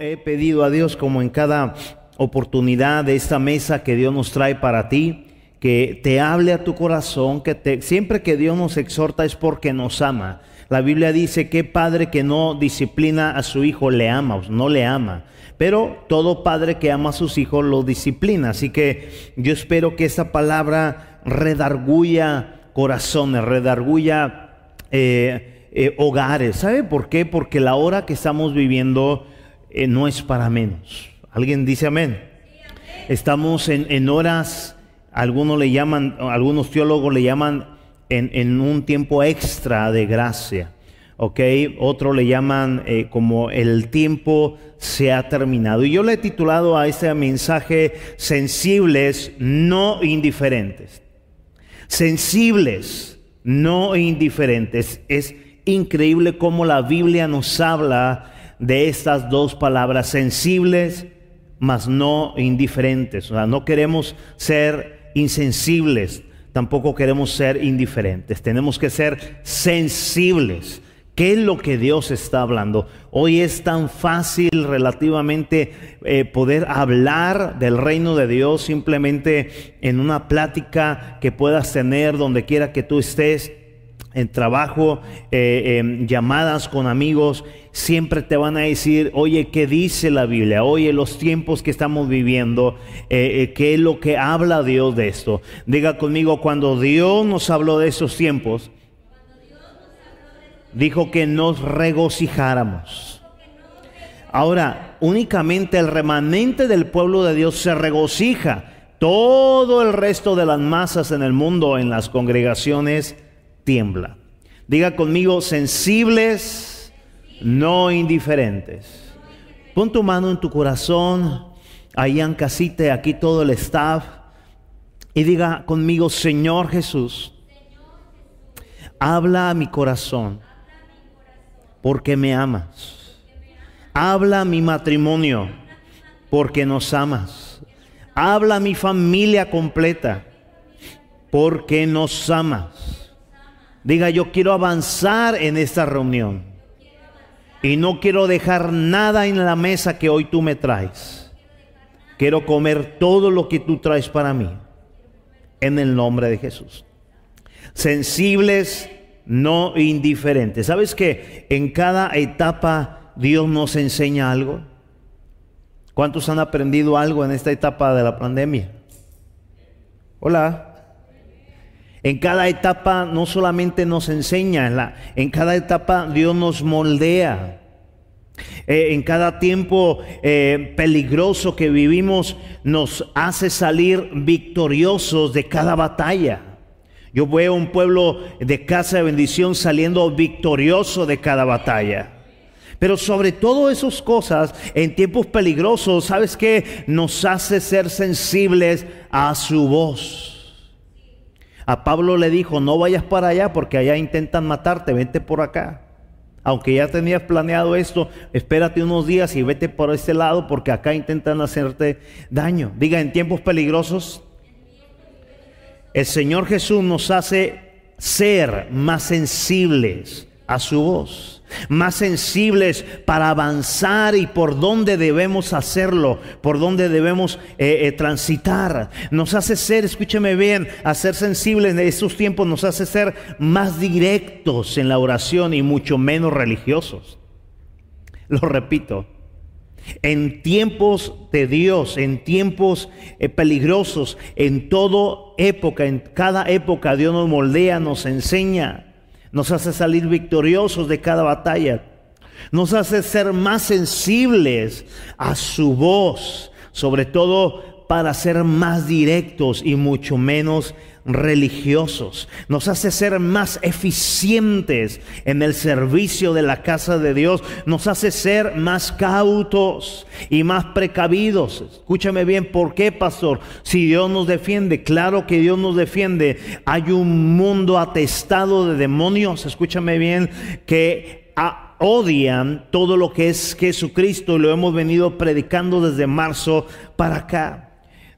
He pedido a Dios como en cada oportunidad de esta mesa que Dios nos trae para ti, que te hable a tu corazón, que te, siempre que Dios nos exhorta es porque nos ama. La Biblia dice que padre que no disciplina a su hijo le ama, no le ama. Pero todo padre que ama a sus hijos lo disciplina. Así que yo espero que esta palabra redarguya corazones, redarguya eh, eh, hogares. ¿Sabe por qué? Porque la hora que estamos viviendo eh, no es para menos. ¿Alguien dice amén? Estamos en, en horas, algunos le llaman, algunos teólogos le llaman en, un tiempo extra de gracia. ¿ok? Otro le llaman eh, como el tiempo se ha terminado. Y yo le he titulado a este mensaje sensibles, no indiferentes. Sensibles, no indiferentes. Es increíble cómo la Biblia nos habla de estas dos palabras, sensibles, mas no indiferentes. O sea, no queremos ser insensibles, tampoco queremos ser indiferentes. Tenemos que ser sensibles. ¿Qué es lo que Dios está hablando? Hoy es tan fácil relativamente eh, poder hablar del reino de Dios simplemente en una plática que puedas tener donde quiera que tú estés en trabajo, eh, llamadas con amigos, siempre te van a decir, oye, ¿qué dice la Biblia? Oye, los tiempos que estamos viviendo, eh, eh, ¿qué es lo que habla Dios de esto? Diga conmigo, cuando Dios nos habló de esos tiempos, dijo que nos regocijáramos. Ahora, únicamente el remanente del pueblo de Dios se regocija. Todo el resto de las masas en el mundo, en las congregaciones, tiembla. Diga conmigo, sensibles, no indiferentes. Pon tu mano en tu corazón, ahí en casita, aquí todo el staff, y diga conmigo, Señor Jesús, habla a mi corazón, porque me amas. Habla a mi matrimonio, porque nos amas. Habla a mi familia completa, porque nos amas. Diga, yo quiero avanzar en esta reunión. Y no quiero dejar nada en la mesa que hoy tú me traes. Quiero comer todo lo que tú traes para mí. En el nombre de Jesús. Sensibles, no indiferentes. ¿Sabes que en cada etapa Dios nos enseña algo? ¿Cuántos han aprendido algo en esta etapa de la pandemia? Hola. En cada etapa no solamente nos enseña, en, cada etapa Dios nos moldea. Eh, en cada tiempo eh, peligroso que vivimos nos hace salir victoriosos de cada batalla. Yo veo un pueblo de casa de bendición saliendo victorioso de cada batalla. Pero sobre todo esas cosas, en tiempos peligrosos, ¿sabes qué? Nos hace ser sensibles a su voz. A Pablo le dijo, no vayas para allá porque allá intentan matarte, vete por acá. Aunque ya tenías planeado esto, espérate unos días y vete por este lado porque acá intentan hacerte daño. Diga, en tiempos peligrosos, el Señor Jesús nos hace ser más sensibles a su voz más sensibles para avanzar y por dónde debemos hacerlo, por dónde debemos eh, eh, transitar. Nos hace ser, escúcheme bien, a ser sensibles en estos tiempos nos hace ser más directos en la oración y mucho menos religiosos. Lo repito, en tiempos de Dios, en tiempos eh, peligrosos, en toda época, en cada época Dios nos moldea, nos enseña nos hace salir victoriosos de cada batalla, nos hace ser más sensibles a su voz, sobre todo para ser más directos y mucho menos religiosos. Nos hace ser más eficientes en el servicio de la casa de Dios. Nos hace ser más cautos y más precavidos. Escúchame bien, ¿por qué, pastor? Si Dios nos defiende, claro que Dios nos defiende. Hay un mundo atestado de demonios, escúchame bien, que odian todo lo que es Jesucristo y lo hemos venido predicando desde marzo para acá.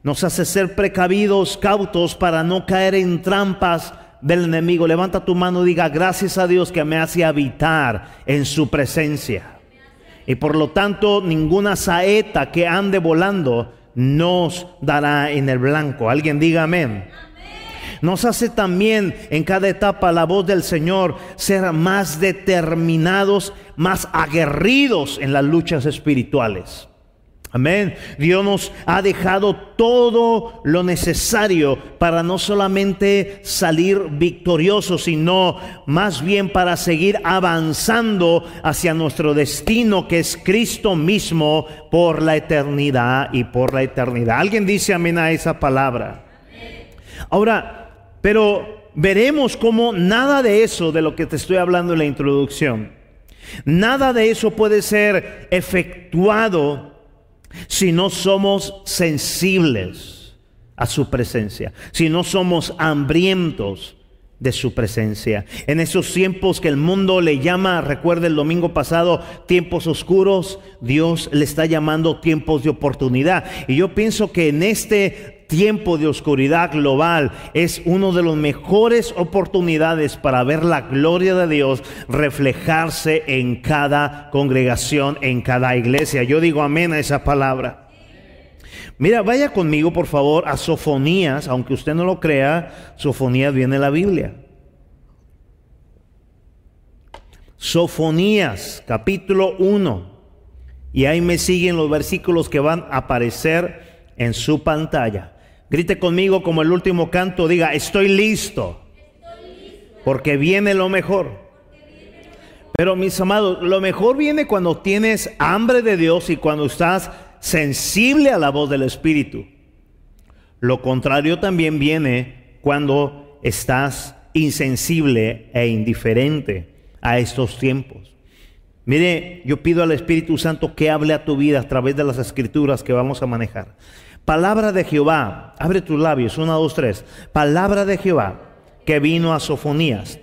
Nos hace ser precavidos, cautos para no caer en trampas del enemigo. Levanta tu mano y diga, gracias a Dios que me hace habitar en su presencia. Y por lo tanto, ninguna saeta que ande volando nos dará en el blanco. Alguien diga amén. Nos hace también en cada etapa la voz del Señor ser más determinados, más aguerridos en las luchas espirituales. Amén. Dios nos ha dejado todo lo necesario para no solamente salir victoriosos, sino más bien para seguir avanzando hacia nuestro destino, que es Cristo mismo, por la eternidad y por la eternidad. ¿Alguien dice amén a esa palabra? Ahora, pero veremos cómo nada de eso, de lo que te estoy hablando en la introducción, nada de eso puede ser efectuado si no somos sensibles a su presencia, si no somos hambrientos de su presencia. En esos tiempos que el mundo le llama, recuerda el domingo pasado, tiempos oscuros, Dios le está llamando tiempos de oportunidad. Y yo pienso que en este tiempo de oscuridad global es una de las mejores oportunidades para ver la gloria de Dios reflejarse en cada congregación, en cada iglesia. Yo digo amén a esa palabra. Mira, vaya conmigo por favor a Sofonías, aunque usted no lo crea, Sofonías viene en la Biblia. Sofonías, capítulo 1. Y ahí me siguen los versículos que van a aparecer en su pantalla. Grite conmigo como el último canto, diga, estoy listo, porque viene lo mejor. Pero mis amados, lo mejor viene cuando tienes hambre de Dios y cuando estás sensible a la voz del Espíritu. Lo contrario también viene cuando estás insensible e indiferente a estos tiempos. Mire, yo pido al Espíritu Santo que hable a tu vida a través de las escrituras que vamos a manejar. Palabra de Jehová, abre tus labios, una, dos, tres. Palabra de Jehová que vino a Sofonías,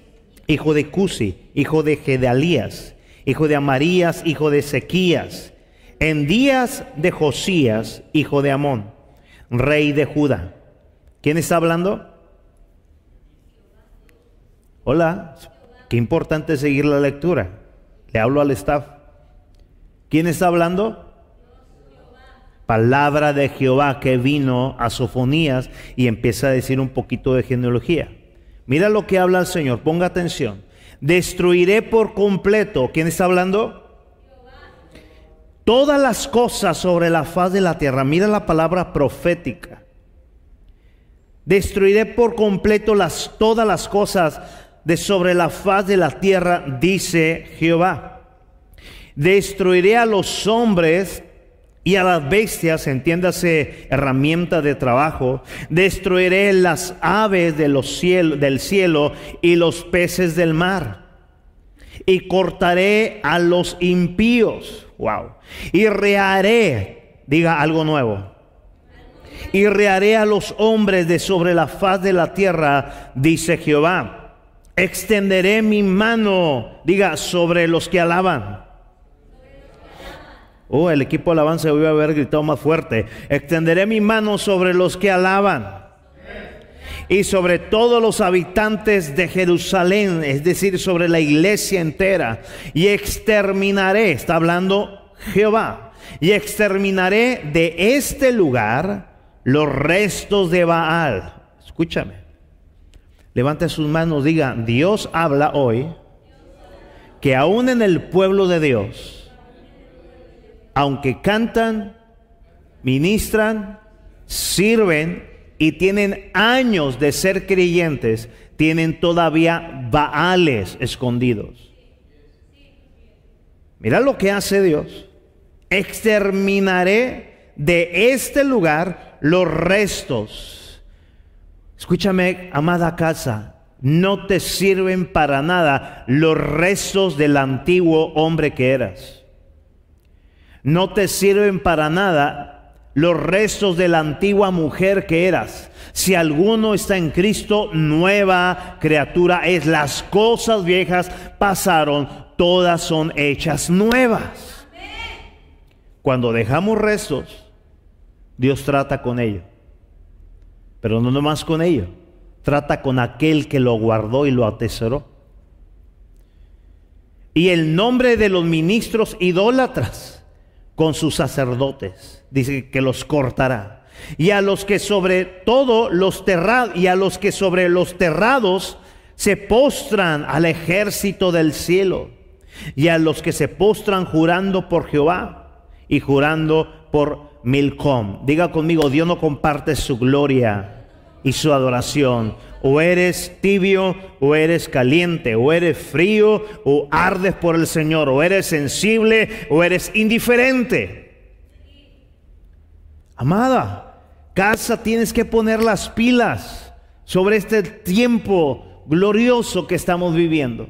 hijo de Cusi, hijo de Gedalías, hijo de Amarías, hijo de Ezequías, en días de Josías, hijo de Amón, rey de Judá. ¿Quién está hablando? Hola, qué importante seguir la lectura. Le hablo al staff. ¿Quién está hablando? Palabra de Jehová que vino a Sofonías y empieza a decir un poquito de genealogía. Mira lo que habla el Señor, ponga atención. Destruiré por completo, ¿quién está hablando? Todas las cosas sobre la faz de la tierra. Mira la palabra profética. Destruiré por completo las, todas las cosas de sobre la faz de la tierra, dice Jehová. Destruiré a los hombres y a las bestias, entiéndase herramienta de trabajo, destruiré las aves de los del cielo y los peces del mar. Y cortaré a los impíos. Wow. Y rearé, diga algo nuevo. Y rearé a los hombres de sobre la faz de la tierra, dice Jehová. Extenderé mi mano, diga, sobre los que alaban Oh, el equipo de alabanza a haber gritado más fuerte. Extenderé mi mano sobre los que alaban y sobre todos los habitantes de Jerusalén, es decir, sobre la iglesia entera. Y exterminaré, está hablando Jehová, y exterminaré de este lugar los restos de Baal. Escúchame. Levante sus manos, diga, Dios habla hoy que aún en el pueblo de Dios, aunque cantan, ministran, sirven y tienen años de ser creyentes, tienen todavía baales escondidos. Mira lo que hace Dios. Exterminaré de este lugar los restos. Escúchame, amada casa, no te sirven para nada los restos del antiguo hombre que eras. No te sirven para nada los restos de la antigua mujer que eras. Si alguno está en Cristo, nueva criatura es. Las cosas viejas pasaron, todas son hechas nuevas. Cuando dejamos restos, Dios trata con ellos. Pero no nomás con ellos trata con aquel que lo guardó y lo atesoró. Y el nombre de los ministros idólatras con sus sacerdotes, dice que los cortará. Y a los que sobre todo los terrados, y a los que sobre los terrados se postran al ejército del cielo, y a los que se postran jurando por Jehová y jurando por Milcom. Diga conmigo, Dios no comparte su gloria y su adoración. O eres tibio o eres caliente, o eres frío o ardes por el Señor, o eres sensible o eres indiferente. Amada, casa tienes que poner las pilas sobre este tiempo glorioso que estamos viviendo.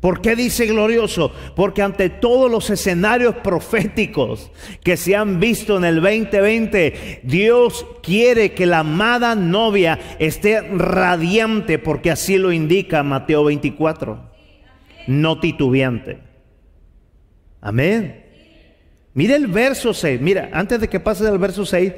¿Por qué dice glorioso? Porque ante todos los escenarios proféticos que se han visto en el 2020, Dios quiere que la amada novia esté radiante, porque así lo indica Mateo 24, no titubeante. Amén. Mira el verso 6, mira, antes de que pases al verso 6,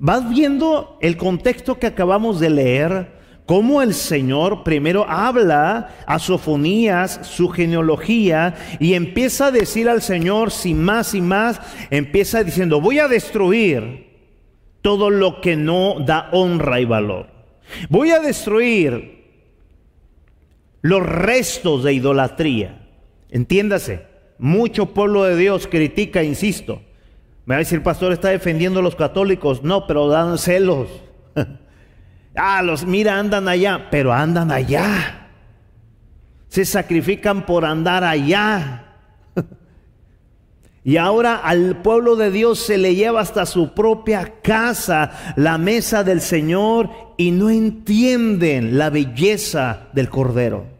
vas viendo el contexto que acabamos de leer cómo el Señor primero habla a Sofonías, su genealogía, y empieza a decir al Señor, sin más y más, empieza diciendo, voy a destruir todo lo que no da honra y valor. Voy a destruir los restos de idolatría. Entiéndase, mucho pueblo de Dios critica, insisto. Me va a decir, pastor, está defendiendo a los católicos. No, pero dan celos. Ah, los mira, andan allá, pero andan allá. Se sacrifican por andar allá. Y ahora al pueblo de Dios se le lleva hasta su propia casa la mesa del Señor y no entienden la belleza del Cordero.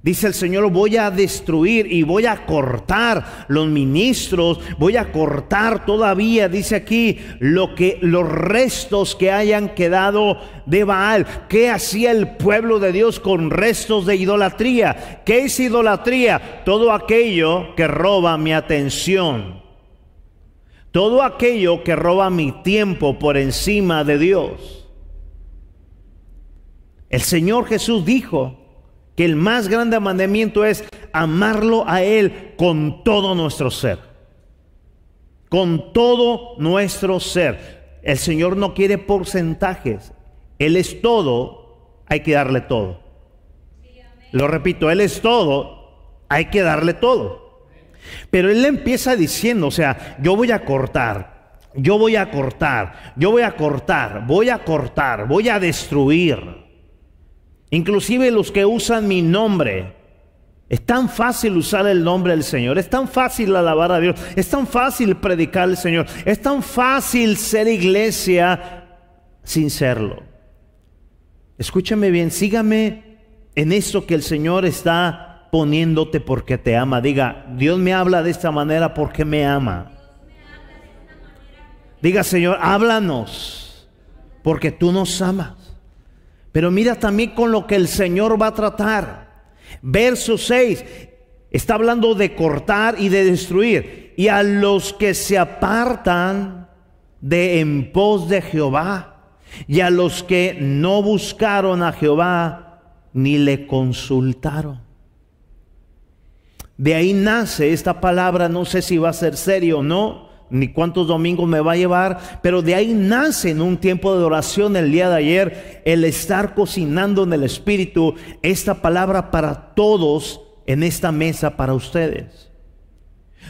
Dice el Señor, voy a destruir y voy a cortar los ministros, voy a cortar todavía, dice aquí, lo que los restos que hayan quedado de Baal. ¿Qué hacía el pueblo de Dios con restos de idolatría? ¿Qué es idolatría? Todo aquello que roba mi atención. Todo aquello que roba mi tiempo por encima de Dios. El Señor Jesús dijo, que el más grande mandamiento es amarlo a Él con todo nuestro ser. Con todo nuestro ser. El Señor no quiere porcentajes. Él es todo, hay que darle todo. Lo repito, Él es todo, hay que darle todo. Pero Él empieza diciendo, o sea, yo voy a cortar, yo voy a cortar, yo voy a cortar, voy a cortar, voy a destruir. Inclusive los que usan mi nombre. Es tan fácil usar el nombre del Señor, es tan fácil alabar a Dios, es tan fácil predicar al Señor, es tan fácil ser iglesia sin serlo. Escúchame bien, sígame en esto que el Señor está poniéndote porque te ama. Diga, Dios me habla de esta manera porque me ama. Diga, Señor, háblanos porque tú nos amas. Pero mira también con lo que el Señor va a tratar. Verso 6 está hablando de cortar y de destruir. Y a los que se apartan de en pos de Jehová, y a los que no buscaron a Jehová, ni le consultaron. De ahí nace esta palabra, no sé si va a ser serio o no, ni cuántos domingos me va a llevar, pero de ahí nace en un tiempo de oración el día de ayer el estar cocinando en el Espíritu esta palabra para todos en esta mesa para ustedes.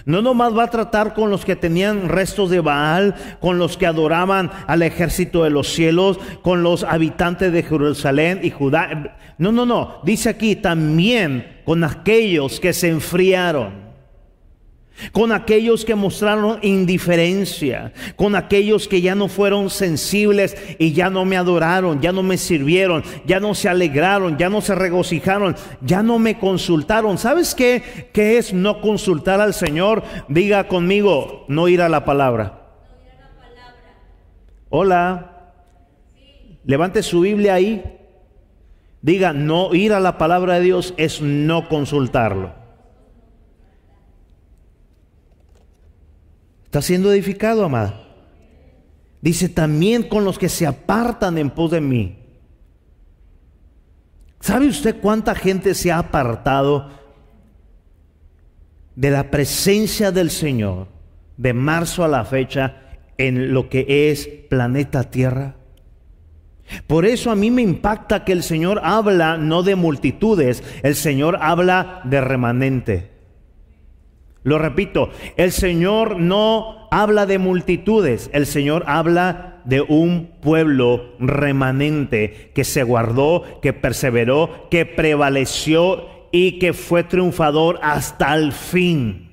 No nomás va a tratar con los que tenían restos de Baal, con los que adoraban al ejército de los cielos, con los habitantes de Jerusalén y Judá. No, no, no. Dice aquí también con aquellos que se enfriaron con aquellos que mostraron indiferencia, con aquellos que ya no fueron sensibles y ya no me adoraron, ya no me sirvieron, ya no se alegraron, ya no se regocijaron, ya no me consultaron. ¿Sabes qué? ¿Qué es no consultar al Señor? Diga conmigo, no ir a la palabra. Hola. Levante su Biblia ahí. Diga, no ir a la palabra de Dios es no consultarlo. Está siendo edificado, amada. Dice también con los que se apartan en pos de mí. ¿Sabe usted cuánta gente se ha apartado de la presencia del Señor de marzo a la fecha en lo que es planeta Tierra? Por eso a mí me impacta que el Señor habla no de multitudes, el Señor habla de remanente. Lo repito, el Señor no habla de multitudes, el Señor habla de un pueblo remanente que se guardó, que perseveró, que prevaleció y que fue triunfador hasta el fin.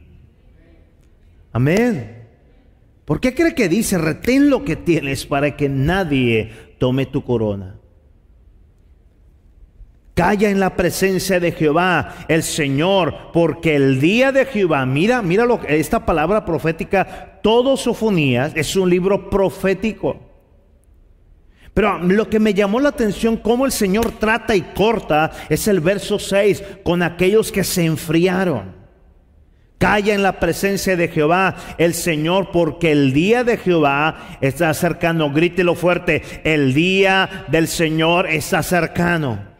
Amén. ¿Por qué cree que dice, retén lo que tienes para que nadie tome tu corona? Calla en la presencia de Jehová, el Señor, porque el día de Jehová, mira, mira lo, esta palabra profética, todo Sofonías es un libro profético. Pero lo que me llamó la atención, cómo el Señor trata y corta, es el verso 6, con aquellos que se enfriaron. Calla en la presencia de Jehová, el Señor, porque el día de Jehová está cercano. Grítelo fuerte, el día del Señor está cercano.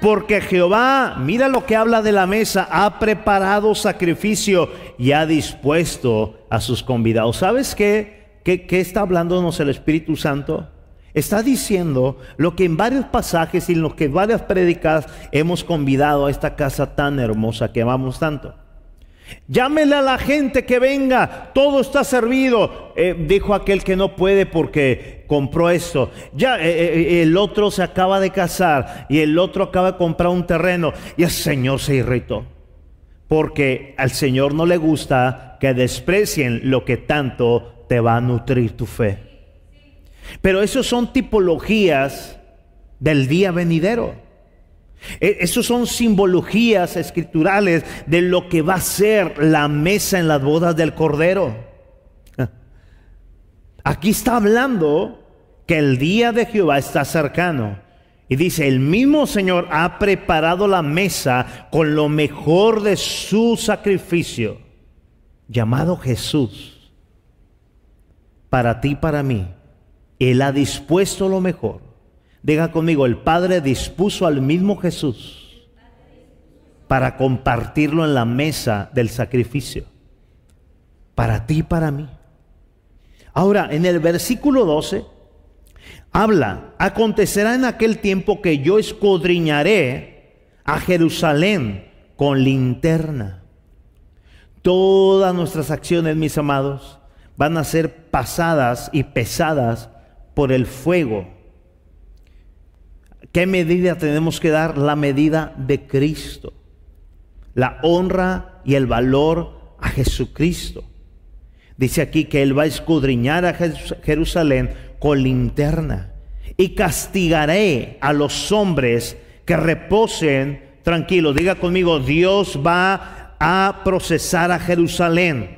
Porque Jehová, mira lo que habla de la mesa, ha preparado sacrificio y ha dispuesto a sus convidados. ¿Sabes qué? ¿Qué, está hablándonos el Espíritu Santo? Está diciendo lo que en varios pasajes y en lo que varias prédicas hemos convidado a esta casa tan hermosa que amamos tanto. Llámele a la gente que venga, todo está servido. Eh, dijo aquel que no puede porque compró esto. Ya eh, eh, el otro se acaba de casar y el otro acaba de comprar un terreno y el Señor se irritó. Porque al Señor no le gusta que desprecien lo que tanto te va a nutrir tu fe. Pero eso son tipologías del día venidero. E, Esas son simbologías escriturales de lo que va a ser la mesa en las bodas del Cordero. Aquí está hablando que el día de Jehová está cercano. Y dice, el mismo Señor ha preparado la mesa con lo mejor de su sacrificio, llamado Jesús, para ti, para mí. Él ha dispuesto lo mejor Diga conmigo, el Padre dispuso al mismo Jesús para compartirlo en la mesa del sacrificio. Para ti para mí. Ahora, en el versículo 12, habla, acontecerá en aquel tiempo que yo escudriñaré a Jerusalén con linterna. Todas nuestras acciones, mis amados, van a ser pasadas y pesadas por el fuego ¿Qué medida tenemos que dar? La medida de Cristo. La honra y el valor a Jesucristo. Dice aquí que Él va a escudriñar a Jerusalén con linterna. Y castigaré a los hombres que reposen tranquilos. Diga conmigo, Dios va a procesar a Jerusalén.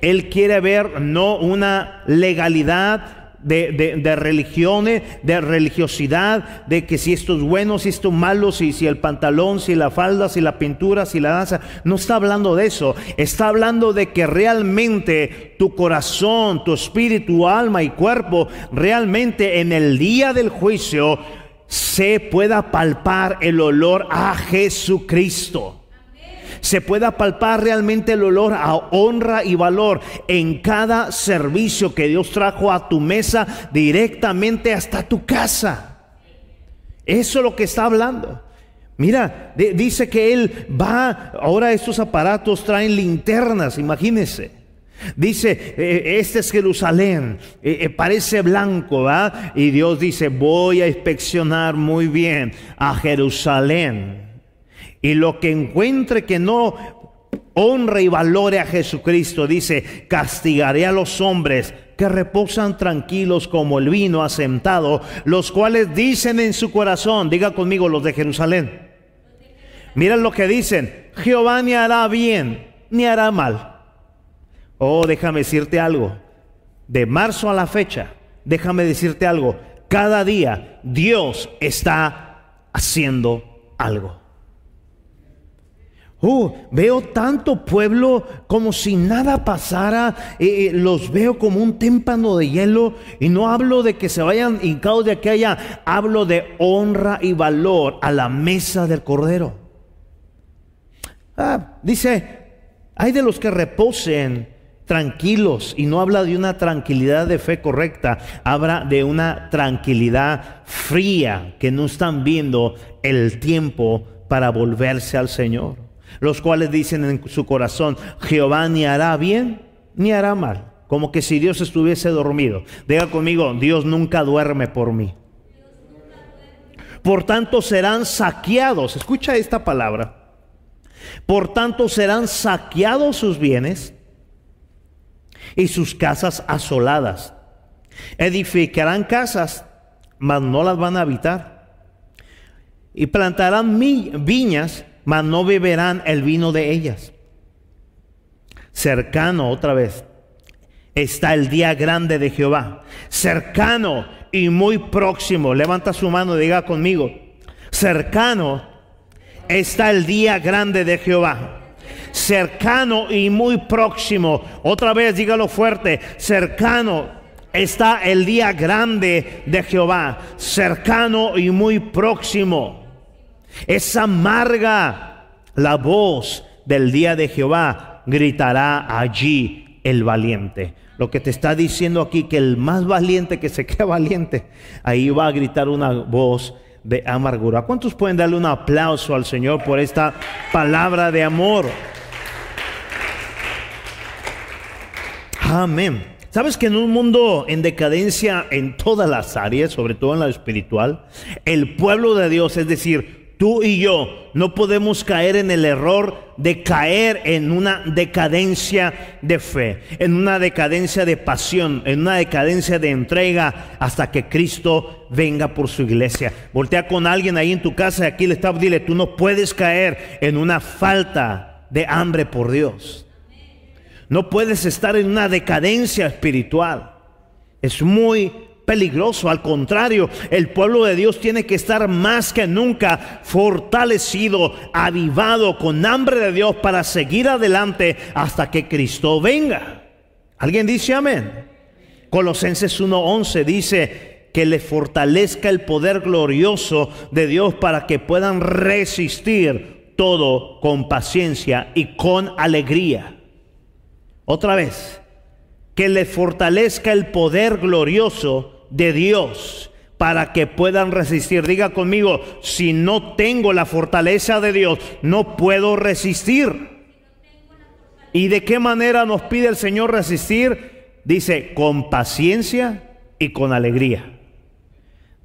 Él quiere ver no una legalidad, de, religiones, de religiosidad, de que si esto es bueno, si esto es malo, si, si el pantalón, si la falda, si la pintura, si la danza. No está hablando de eso. Está hablando de que realmente tu corazón, tu espíritu, alma y cuerpo, realmente en el día del juicio se pueda palpar el olor a Jesucristo se pueda palpar realmente el olor a honra y valor en cada servicio que Dios trajo a tu mesa directamente hasta tu casa. Eso es lo que está hablando. Mira, dice que Él va, ahora estos aparatos traen linternas, imagínense. Dice, eh, este es Jerusalén, eh, parece blanco, ¿va? Y Dios dice, voy a inspeccionar muy bien a Jerusalén Y lo que encuentre que no honre y valore a Jesucristo, dice, castigaré a los hombres que reposan tranquilos como el vino asentado, los cuales dicen en su corazón, diga conmigo los de Jerusalén. Miren lo que dicen, Jehová ni hará bien, ni hará mal. Oh, déjame decirte algo. De marzo a la fecha, déjame decirte algo. Cada día Dios está haciendo algo. Uh, veo tanto pueblo como si nada pasara. Eh, eh, los veo como un témpano de hielo. Y no hablo de que se vayan hincados de aquella. Hablo de honra y valor a la mesa del cordero. Ah, dice, hay de los que reposen tranquilos y no habla de una tranquilidad de fe correcta, habla de una tranquilidad fría que no están viendo el tiempo para volverse al Señor. Los cuales dicen en su corazón, Jehová ni hará bien ni hará mal, como que si Dios estuviese dormido. Diga conmigo, Dios nunca duerme por mí. Por tanto serán saqueados, escucha esta palabra, por tanto serán saqueados sus bienes y sus casas asoladas. Edificarán casas, mas no las van a habitar. Y plantarán viñas, mas no beberán el vino de ellas. Cercano otra vez está el día grande de Jehová. Cercano y muy próximo. Levanta su mano y diga conmigo. Cercano está el día grande de Jehová cercano y muy próximo. Otra vez dígalo fuerte, cercano está el día grande de Jehová, cercano y muy próximo. Es amarga la voz del día de Jehová, gritará allí el valiente. Lo que te está diciendo aquí, que el más valiente que se queda valiente, ahí va a gritar una voz de amargura. ¿Cuántos pueden darle un aplauso al Señor por esta palabra de amor? Amén. ¿Sabes que en un mundo en decadencia en todas las áreas, sobre todo en la espiritual, el pueblo de Dios, es decir, tú y yo, no podemos caer en el error de caer en una decadencia de fe, en una decadencia de pasión, en una decadencia de entrega hasta que Cristo venga por su iglesia. Voltea con alguien ahí en tu casa y aquí le está, dile, tú no puedes caer en una falta de hambre por Dios. No puedes estar en una decadencia espiritual. Es muy peligroso. Al contrario, el pueblo de Dios tiene que estar más que nunca fortalecido, avivado, con hambre de Dios para seguir adelante hasta que Cristo venga. ¿Alguien dice amén? Colosenses 1:11 dice que le fortalezca el poder glorioso de Dios para que puedan resistir todo con paciencia y con alegría. Otra vez, que le fortalezca el poder glorioso de Dios para que puedan resistir. Diga conmigo, si no tengo la fortaleza de Dios, no puedo resistir. ¿Y de qué manera nos pide el Señor resistir? Dice, con paciencia y con alegría.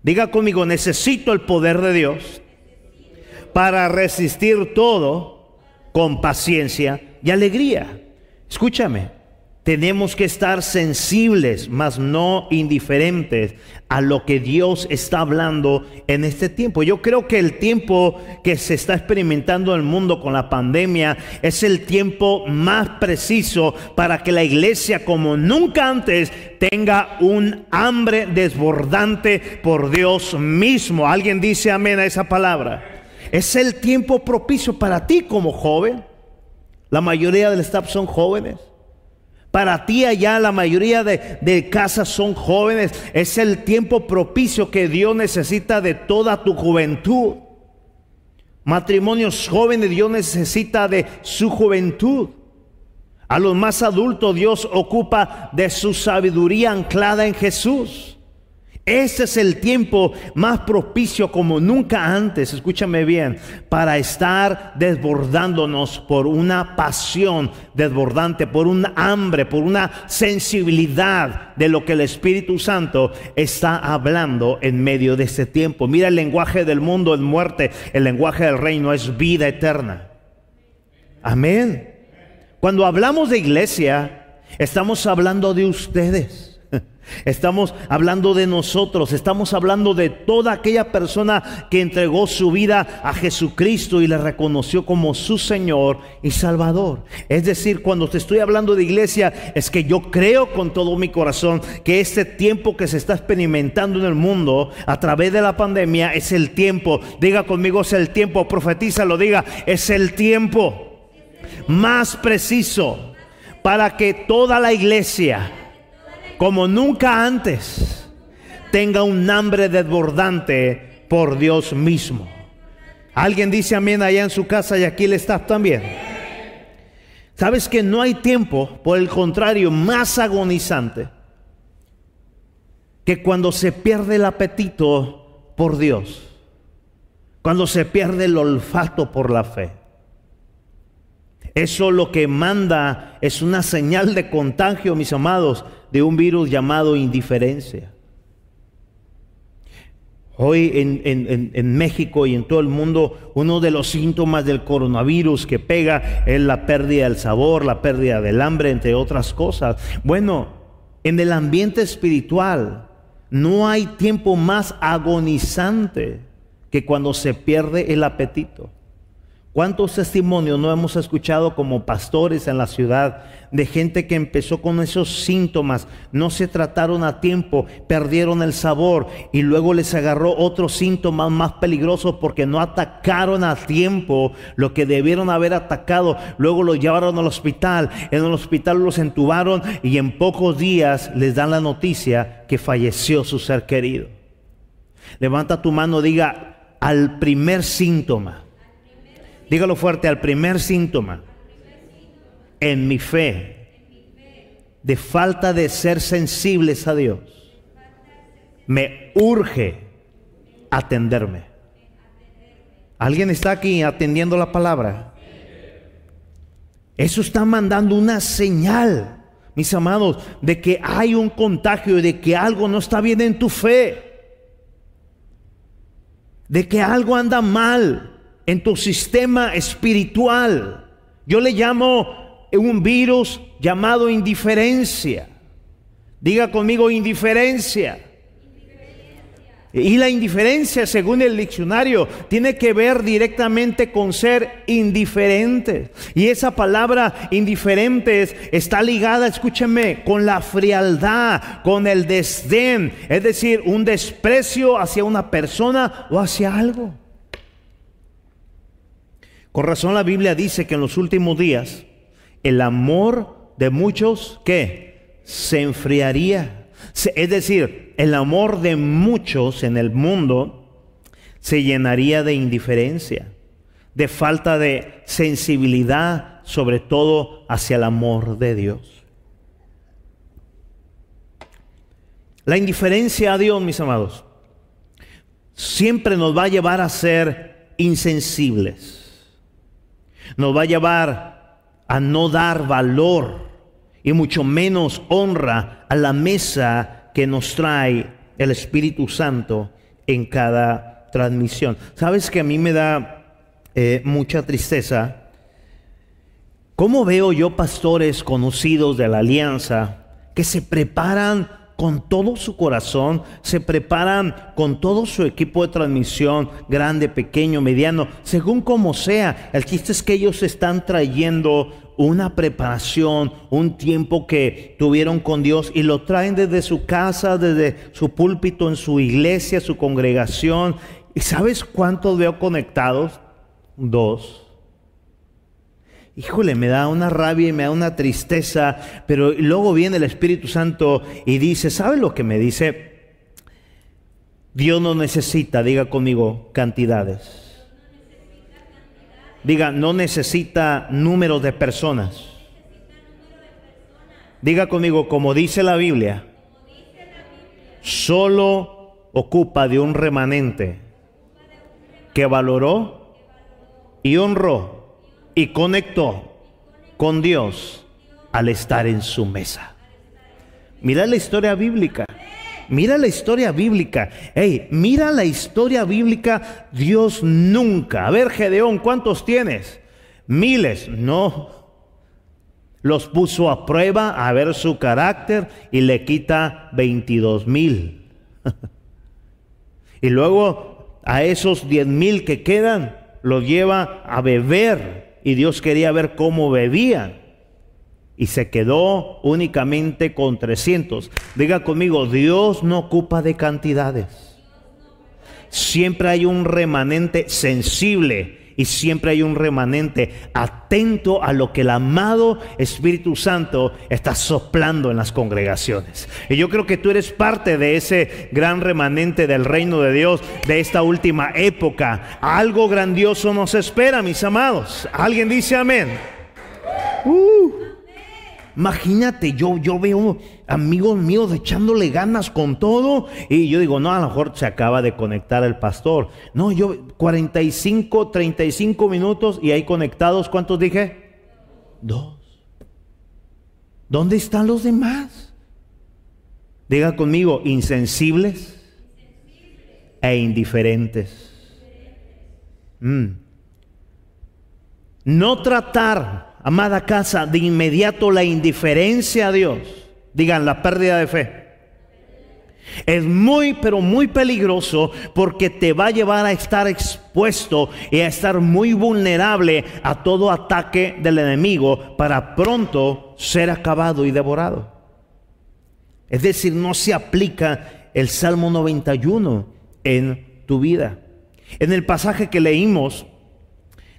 Diga conmigo, necesito el poder de Dios para resistir todo con paciencia y alegría. Escúchame, tenemos que estar sensibles, mas no indiferentes a lo que Dios está hablando en este tiempo. Yo creo que el tiempo que se está experimentando en el mundo con la pandemia es el tiempo más preciso para que la iglesia como nunca antes tenga un hambre desbordante por Dios mismo. ¿Alguien dice amén a esa palabra? Es el tiempo propicio para ti como joven la mayoría del staff son jóvenes. Para ti allá la mayoría de, de, casas son jóvenes. Es el tiempo propicio que Dios necesita de toda tu juventud. Matrimonios jóvenes Dios necesita de su juventud. A los más adultos Dios ocupa de su sabiduría anclada en Jesús. Este es el tiempo más propicio como nunca antes, escúchame bien, para estar desbordándonos por una pasión desbordante, por un hambre, por una sensibilidad de lo que el Espíritu Santo está hablando en medio de este tiempo. Mira, el lenguaje del mundo es muerte, el lenguaje del reino es vida eterna. Amén. Cuando hablamos de iglesia, estamos hablando de ustedes. Estamos hablando de nosotros, estamos hablando de toda aquella persona que entregó su vida a Jesucristo y le reconoció como su Señor y Salvador. Es decir, cuando te estoy hablando de iglesia, es que yo creo con todo mi corazón que este tiempo que se está experimentando en el mundo a través de la pandemia es el tiempo. Diga conmigo, es el tiempo, profetiza, lo diga, es el tiempo más preciso para que toda la iglesia, como nunca antes, tenga un hambre desbordante por Dios mismo. Alguien dice amén allá en su casa y aquí le está también. Sabes que no hay tiempo, por el contrario, más agonizante que cuando se pierde el apetito por Dios, cuando se pierde el olfato por la fe. Eso lo que manda es una señal de contagio, mis amados, de un virus llamado indiferencia. Hoy en, México y en todo el mundo, uno de los síntomas del coronavirus que pega es la pérdida del sabor, la pérdida del hambre, entre otras cosas. Bueno, en el ambiente espiritual no hay tiempo más agonizante que cuando se pierde el apetito. ¿Cuántos testimonios no hemos escuchado como pastores en la ciudad de gente que empezó con esos síntomas, no se trataron a tiempo, perdieron el sabor y luego les agarró otros síntomas más peligrosos porque no atacaron a tiempo lo que debieron haber atacado? Luego los llevaron al hospital, en el hospital los entubaron y en pocos días les dan la noticia que falleció su ser querido. Levanta tu mano, diga al primer síntoma Dígalo fuerte, al primer síntoma en mi fe de falta de ser sensibles a Dios, me urge atenderme. ¿Alguien está aquí atendiendo la palabra? Eso está mandando una señal, mis amados, de que hay un contagio, de que algo no está bien en tu fe, de que algo anda mal en tu sistema espiritual. Yo le llamo un virus llamado indiferencia. Diga conmigo indiferencia. Y la indiferencia, según el diccionario, tiene que ver directamente con ser indiferente. Y esa palabra indiferentes está ligada, escúcheme, con la frialdad, con el desdén, es decir, un desprecio hacia una persona o hacia algo. Con razón la Biblia dice que en los últimos días el amor de muchos que se enfriaría. Es decir, el amor de muchos en el mundo se llenaría de indiferencia, de falta de sensibilidad, sobre todo hacia el amor de Dios. La indiferencia a Dios, mis amados, siempre nos va a llevar a ser insensibles nos va a llevar a no dar valor y mucho menos honra a la mesa que nos trae el Espíritu Santo en cada transmisión. Sabes que a mí me da eh, mucha tristeza. ¿Cómo veo yo pastores conocidos de la alianza que se preparan con todo su corazón, se preparan con todo su equipo de transmisión, grande, pequeño, mediano, según como sea. El chiste es que ellos están trayendo una preparación, un tiempo que tuvieron con Dios y lo traen desde su casa, desde su púlpito, en su iglesia, su congregación. ¿Y sabes cuántos veo conectados? Dos híjole, me da una rabia y me da una tristeza, pero luego viene el Espíritu Santo y dice, ¿sabe lo que me dice? Dios no necesita, diga conmigo, cantidades. Diga, no necesita número de personas. Diga conmigo, como dice la Biblia, solo ocupa de un remanente que valoró y honró y conectó con Dios al estar en su mesa. Mira la historia bíblica. Mira la historia bíblica. Hey, mira la historia bíblica. Dios nunca. A ver, Gedeón, ¿cuántos tienes? Miles. No. Los puso a prueba a ver su carácter y le quita 22 mil. y luego a esos 10 mil que quedan, los lleva a beber. Y Dios quería ver cómo bebían y se quedó únicamente con 300. Diga conmigo, Dios no ocupa de cantidades. Siempre hay un remanente sensible y siempre hay un remanente atento a lo que el amado Espíritu Santo está soplando en las congregaciones. Y yo creo que tú eres parte de ese gran remanente del reino de Dios de esta última época. Algo grandioso nos espera, mis amados. ¿Alguien dice amén? Uh. Imagínate, yo, yo veo amigos míos echándole ganas con todo y yo digo, no, a lo mejor se acaba de conectar el pastor. No, yo 45, 35 minutos y ahí conectados, ¿cuántos dije? Dos. ¿Dónde están los demás? Diga conmigo, insensibles e indiferentes. Mm. No tratar amada casa, de inmediato la indiferencia a Dios, digan la pérdida de fe. Es muy, pero muy peligroso porque te va a llevar a estar expuesto y a estar muy vulnerable a todo ataque del enemigo para pronto ser acabado y devorado. Es decir, no se aplica el Salmo 91 en tu vida. En el pasaje que leímos,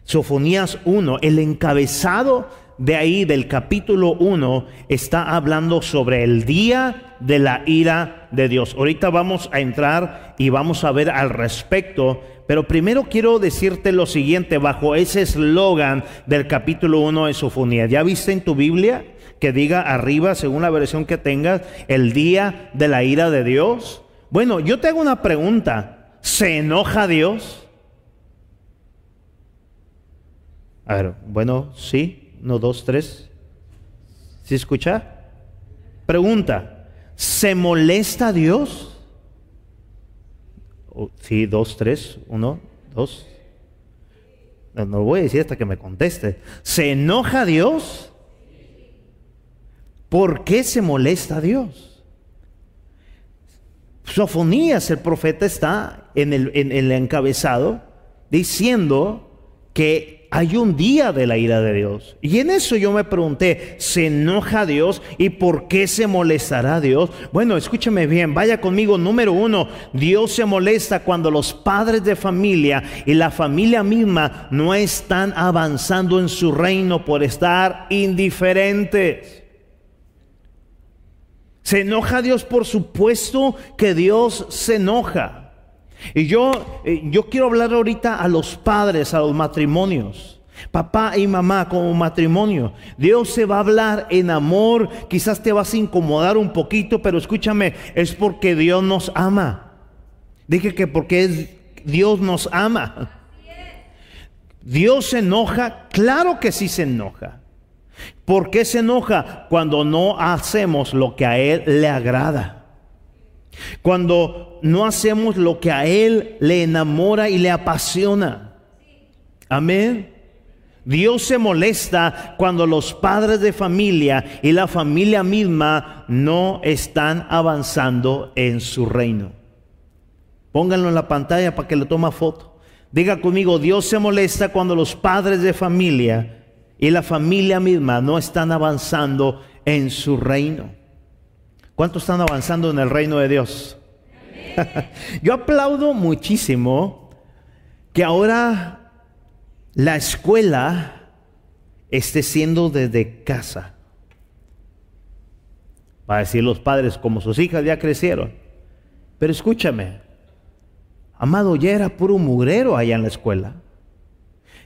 Sofonías 1, el encabezado de ahí del capítulo 1 está hablando sobre el día de la ira de Dios. Ahorita vamos a entrar y vamos a ver al respecto, pero primero quiero decirte lo siguiente bajo ese eslogan del capítulo 1 de Sofonías. ¿Ya viste en tu Biblia que diga arriba, según la versión que tengas, el día de la ira de Dios? Bueno, yo te hago una pregunta. ¿Se enoja Dios? A bueno, sí, no, dos, tres. ¿Sí escucha? Pregunta, ¿se molesta Dios? Sí, dos, tres, uno, dos. No, no lo voy a decir hasta que me conteste. ¿Se enoja Dios? ¿Por qué se molesta Dios? Sofonías, el profeta, está en el encabezado diciendo que hay un día de la ira de Dios. Y en eso yo me pregunté, ¿se enoja Dios? ¿Y por qué se molestará Dios? Bueno, escúcheme bien, vaya conmigo. Número uno, Dios se molesta cuando los padres de familia y la familia misma no están avanzando en su reino por estar indiferentes. ¿Se enoja Dios? Por supuesto que Dios se enoja. Y yo, eh, yo quiero hablar ahorita a los padres, a los matrimonios. Papá y mamá como matrimonio. Dios se va a hablar en amor. Quizás te vas a incomodar un poquito, pero escúchame, es porque Dios nos ama. Dije que porque Dios nos ama. Dios se enoja, claro que sí se enoja. ¿Por qué se enoja? Cuando no hacemos lo que a Él le agrada. Cuando no hacemos lo que a Él le enamora y le apasiona. Amén. Dios se molesta cuando los padres de familia y la familia misma no están avanzando en su reino. Pónganlo en la pantalla para que le toma foto. Diga conmigo, Dios se molesta cuando los padres de familia y la familia misma no están avanzando en su reino. ¿Cuántos están avanzando en el reino de Dios? Yo aplaudo muchísimo que ahora la escuela esté siendo desde casa. Va a decir los padres, como sus hijas ya crecieron. Pero escúchame, amado, ya era puro mugrero allá en la escuela.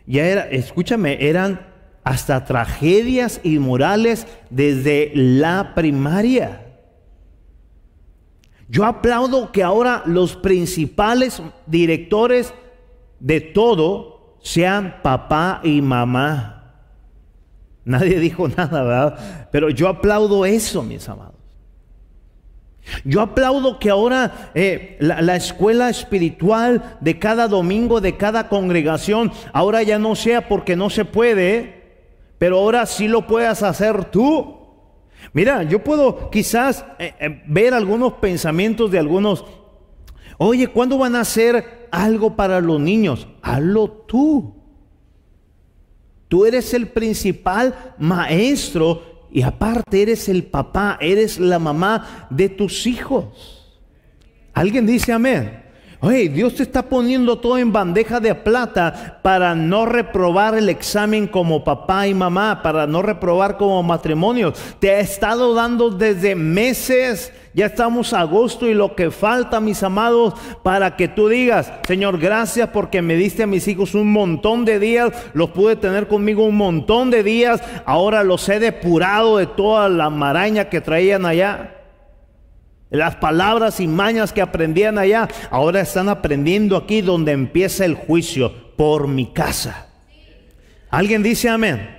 Ya era, escúchame, eran hasta tragedias inmorales desde la primaria. Yo aplaudo que ahora los principales directores de todo sean papá y mamá. Nadie dijo nada, ¿verdad? Pero yo aplaudo eso, mis amados. Yo aplaudo que ahora eh, la, la, escuela espiritual de cada domingo, de cada congregación, ahora ya no sea porque no se puede, pero ahora sí lo puedas hacer tú. Mira, yo puedo quizás eh, eh, ver algunos pensamientos de algunos, oye, ¿cuándo van a hacer algo para los niños? Hazlo tú. Tú eres el principal maestro y aparte eres el papá, eres la mamá de tus hijos. ¿Alguien dice amén? Oye, Dios te está poniendo todo en bandeja de plata para no reprobar el examen como papá y mamá, para no reprobar como matrimonio. Te ha estado dando desde meses, ya estamos agosto y lo que falta, mis amados, para que tú digas, Señor, gracias porque me diste a mis hijos un montón de días, los pude tener conmigo un montón de días, ahora los he depurado de toda la maraña que traían allá. Las palabras y mañas que aprendían allá, ahora están aprendiendo aquí donde empieza el juicio, por mi casa. ¿Alguien dice amén?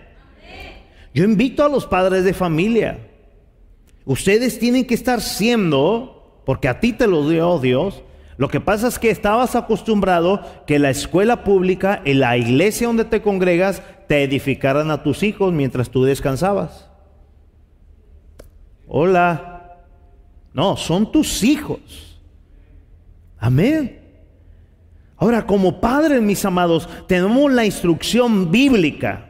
Yo invito a los padres de familia. Ustedes tienen que estar siendo, porque a ti te lo dio Dios, lo que pasa es que estabas acostumbrado que la escuela pública, en la iglesia donde te congregas, te edificaran a tus hijos mientras tú descansabas. Hola. No, son tus hijos. Amén. Ahora, como padres, mis amados, tenemos la instrucción bíblica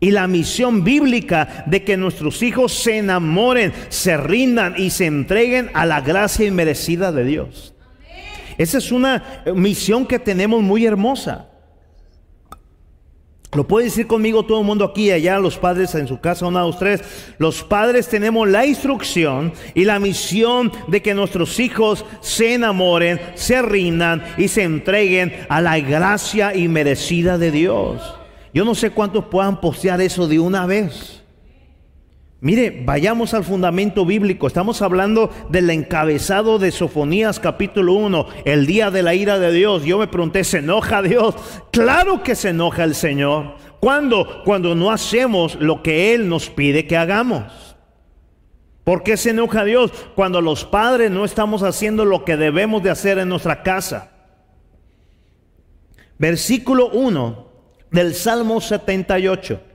y la misión bíblica de que nuestros hijos se enamoren, se rindan y se entreguen a la gracia inmerecida de Dios. Esa es una misión que tenemos muy hermosa. Lo puede decir conmigo todo el mundo aquí y allá, los padres en su casa, una, dos, tres. Los padres tenemos la instrucción y la misión de que nuestros hijos se enamoren, se rindan y se entreguen a la gracia inmerecida de Dios. Yo no sé cuántos puedan postear eso de una vez. Mire, vayamos al fundamento bíblico. Estamos hablando del encabezado de Sofonías capítulo 1, el día de la ira de Dios. Yo me pregunté, ¿se enoja Dios? Claro que se enoja el Señor. ¿Cuándo? Cuando no hacemos lo que Él nos pide que hagamos. ¿Por qué se enoja Dios? Cuando los padres no estamos haciendo lo que debemos de hacer en nuestra casa. Versículo 1 del Salmo 78.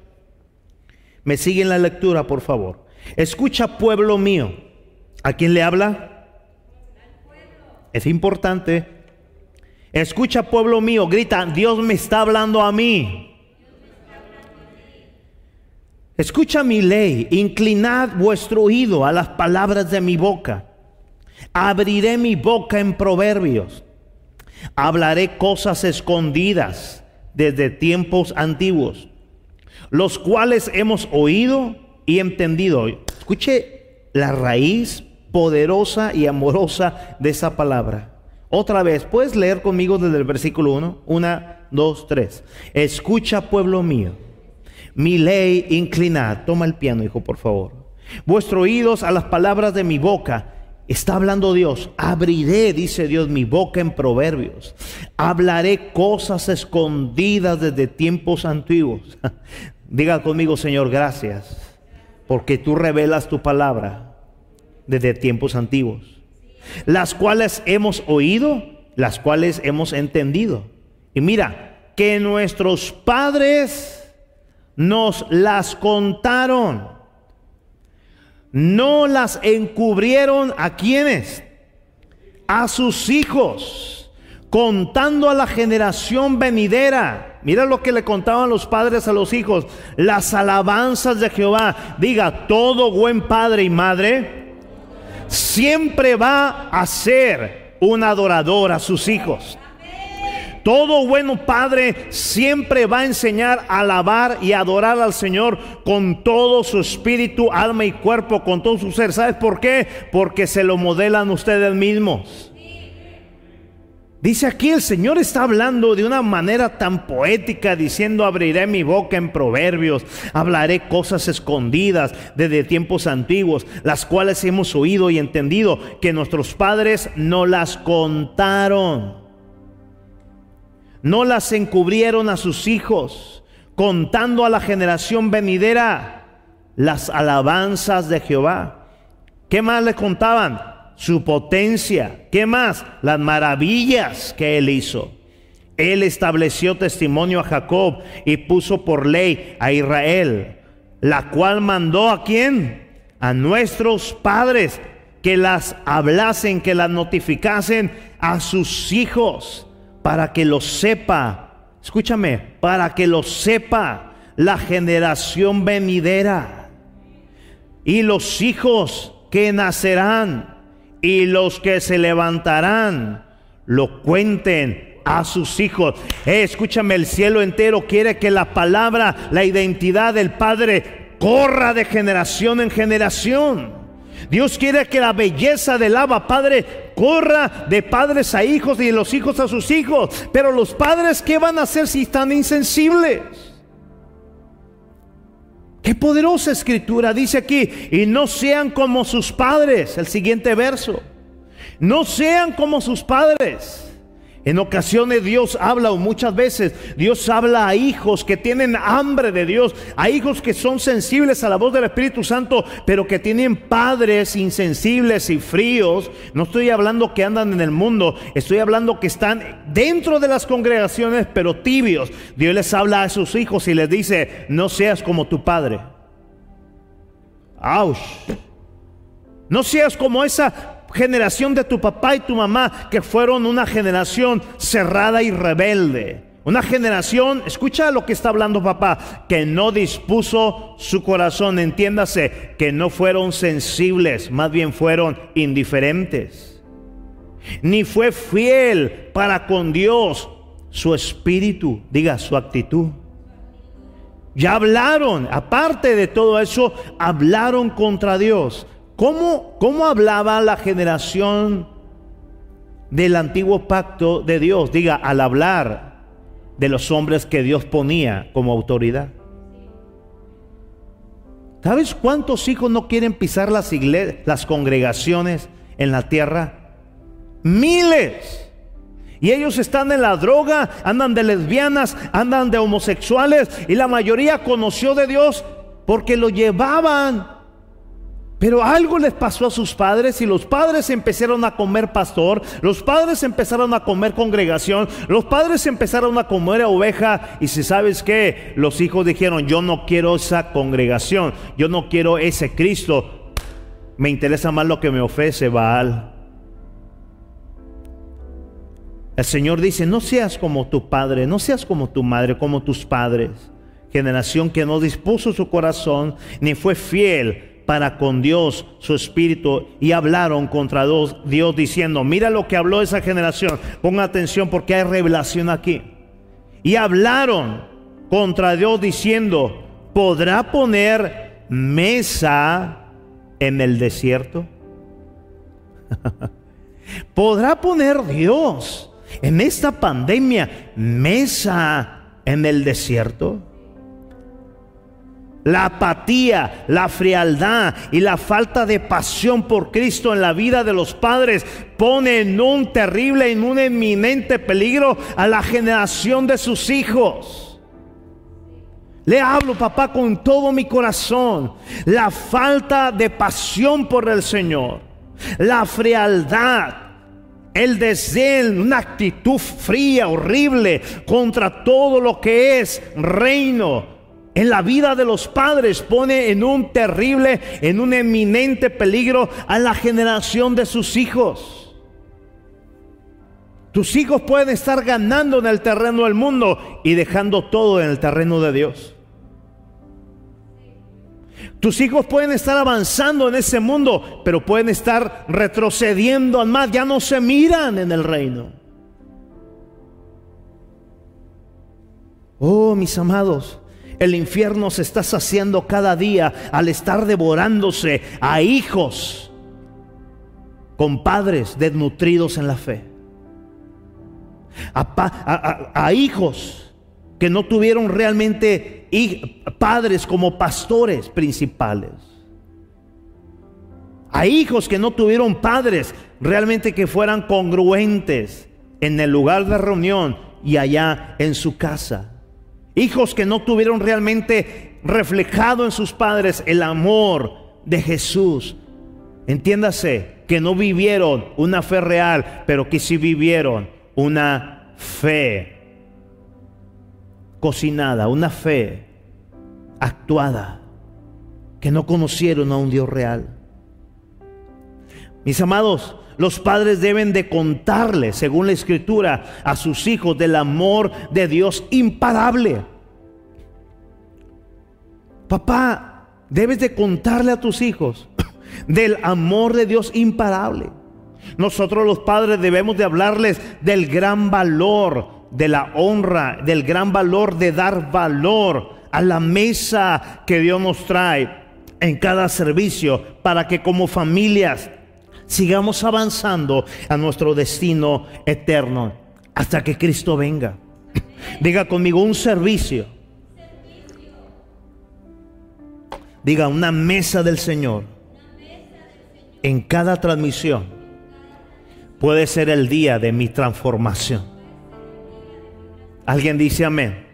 Me siguen la lectura, por favor. Escucha, pueblo mío. ¿A quién le habla? Es importante. Escucha, pueblo mío. Grita, Dios me está hablando a mí. Escucha mi ley. Inclinad vuestro oído a las palabras de mi boca. Abriré mi boca en proverbios. Hablaré cosas escondidas desde tiempos antiguos los cuales hemos oído y entendido. Escuche la raíz poderosa y amorosa de esa palabra. Otra vez, puedes leer conmigo desde el versículo 1. Una, dos, tres. Escucha, pueblo mío, mi ley inclinad. Toma el piano, hijo, por favor. Vuestros oídos a las palabras de mi boca. Está hablando Dios. Abriré, dice Dios, mi boca en proverbios. Hablaré cosas escondidas desde tiempos antiguos. Diga conmigo, Señor, gracias, porque tú revelas tu palabra desde tiempos antiguos, las cuales hemos oído, las cuales hemos entendido. Y mira, que nuestros padres nos las contaron, no las encubrieron a quienes, a sus hijos, contando a la generación venidera Mira lo que le contaban los padres a los hijos. Las alabanzas de Jehová. Diga, todo buen padre y madre siempre va a ser un adorador a sus hijos. Todo bueno padre siempre va a enseñar a alabar y adorar al Señor con todo su espíritu, alma y cuerpo, con todo su ser. ¿Sabes por qué? Porque se lo modelan ustedes mismos. Dice aquí el Señor está hablando de una manera tan poética, diciendo, abriré mi boca en proverbios, hablaré cosas escondidas desde tiempos antiguos, las cuales hemos oído y entendido que nuestros padres no las contaron, no las encubrieron a sus hijos, contando a la generación venidera las alabanzas de Jehová. ¿Qué más le contaban? su potencia. ¿Qué más? Las maravillas que él hizo. Él estableció testimonio a Jacob y puso por ley a Israel, la cual mandó a quién? A nuestros padres que las hablasen, que las notificasen a sus hijos, para que lo sepa, escúchame, para que lo sepa la generación venidera y los hijos que nacerán y los que se levantarán lo cuenten a sus hijos. Eh, escúchame, el cielo entero quiere que la palabra, la identidad del Padre corra de generación en generación. Dios quiere que la belleza del Abba Padre corra de padres a hijos y de los hijos a sus hijos. Pero los padres, ¿qué van a hacer si están insensibles? Qué poderosa escritura dice aquí, y no sean como sus padres, el siguiente verso, no sean como sus padres. En ocasiones Dios habla, o muchas veces Dios habla a hijos que tienen hambre de Dios, a hijos que son sensibles a la voz del Espíritu Santo, pero que tienen padres insensibles y fríos. No estoy hablando que andan en el mundo, estoy hablando que están dentro de las congregaciones, pero tibios. Dios les habla a sus hijos y les dice, no seas como tu padre. ¡Auch! No seas como esa generación de tu papá y tu mamá que fueron una generación cerrada y rebelde. Una generación, escucha lo que está hablando papá, que no dispuso su corazón, entiéndase, que no fueron sensibles, más bien fueron indiferentes. Ni fue fiel para con Dios su espíritu, diga su actitud. Ya hablaron, aparte de todo eso, hablaron contra Dios. ¿Cómo, hablaba la generación del antiguo pacto de Dios? Diga, al hablar de los hombres que Dios ponía como autoridad. ¿Sabes cuántos hijos no quieren pisar las iglesias, las congregaciones en la tierra? Miles. Y ellos están en la droga, andan de lesbianas, andan de homosexuales. Y la mayoría conoció de Dios porque lo llevaban pero algo les pasó a sus padres y los padres empezaron a comer pastor, los padres empezaron a comer congregación, los padres empezaron a comer oveja y si sabes que los hijos dijeron, yo no quiero esa congregación, yo no quiero ese Cristo, me interesa más lo que me ofrece Baal. El Señor dice, no seas como tu padre, no seas como tu madre, como tus padres. Generación que no dispuso su corazón ni fue fiel para con Dios su espíritu y hablaron contra Dios, diciendo, mira lo que habló esa generación, ponga atención porque hay revelación aquí. Y hablaron contra Dios diciendo, ¿podrá poner mesa en el desierto? ¿Podrá poner Dios en esta pandemia mesa en el desierto? La apatía, la frialdad y la falta de pasión por Cristo en la vida de los padres pone en un terrible, en un eminente peligro a la generación de sus hijos. Le hablo, papá, con todo mi corazón. La falta de pasión por el Señor, la frialdad, el desdén, una actitud fría, horrible contra todo lo que es reino en la vida de los padres pone en un terrible, en un eminente peligro a la generación de sus hijos. Tus hijos pueden estar ganando en el terreno del mundo y dejando todo en el terreno de Dios. Tus hijos pueden estar avanzando en ese mundo, pero pueden estar retrocediendo más, ya no se miran en el reino. Oh, mis amados, el infierno se está saciando cada día al estar devorándose a hijos con padres desnutridos en la fe. a, hijos que no tuvieron realmente padres como pastores principales. A hijos que no tuvieron padres realmente que fueran congruentes en el lugar de reunión y allá en su casa. Hijos que no tuvieron realmente reflejado en sus padres el amor de Jesús. Entiéndase que no vivieron una fe real, pero que sí vivieron una fe cocinada, una fe actuada, que no conocieron a un Dios real. Mis amados, los padres deben de contarle, según la escritura, a sus hijos del amor de Dios imparable. Papá, debes de contarle a tus hijos del amor de Dios imparable. Nosotros los padres debemos de hablarles del gran valor de la honra, del gran valor de dar valor a la mesa que Dios nos trae en cada servicio para que como familias sigamos avanzando a nuestro destino eterno hasta que Cristo venga. Diga conmigo un servicio. Diga una mesa del Señor. En cada transmisión puede ser el día de mi transformación. ¿Alguien dice amén?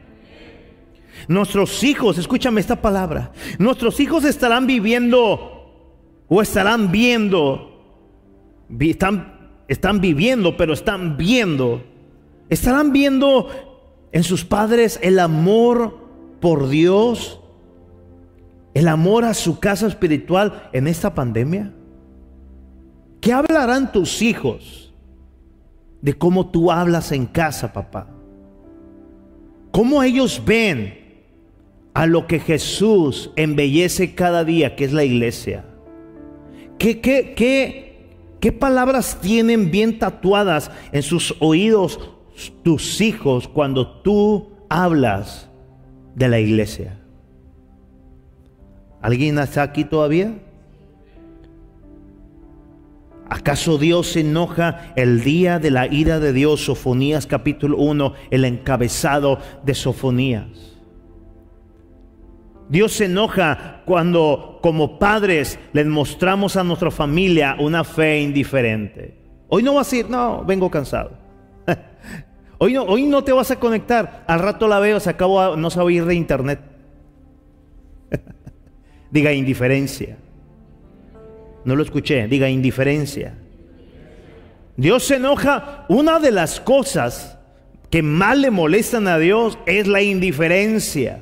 Nuestros hijos, escúchame esta palabra, nuestros hijos estarán viviendo o estarán viendo están, están viviendo, pero están viendo, estarán viendo en sus padres el amor por Dios, el amor a su casa espiritual en esta pandemia. ¿Qué hablarán tus hijos de cómo tú hablas en casa, papá? ¿Cómo ellos ven a lo que Jesús embellece cada día, que es la iglesia? ¿Qué, qué, qué, ¿Qué palabras tienen bien tatuadas en sus oídos tus hijos cuando tú hablas de la iglesia? ¿Alguien está aquí todavía? ¿Acaso Dios se enoja el día de la ira de Dios? Sofonías capítulo 1, el encabezado de Sofonías. Dios se enoja cuando como padres les mostramos a nuestra familia una fe indiferente. Hoy no vas a ir, no, vengo cansado. hoy, no, hoy no te vas a conectar, al rato la veo, se acabó, no sabe ir de internet. diga indiferencia. No lo escuché, diga indiferencia. Dios se enoja, una de las cosas que más le molestan a Dios es la indiferencia.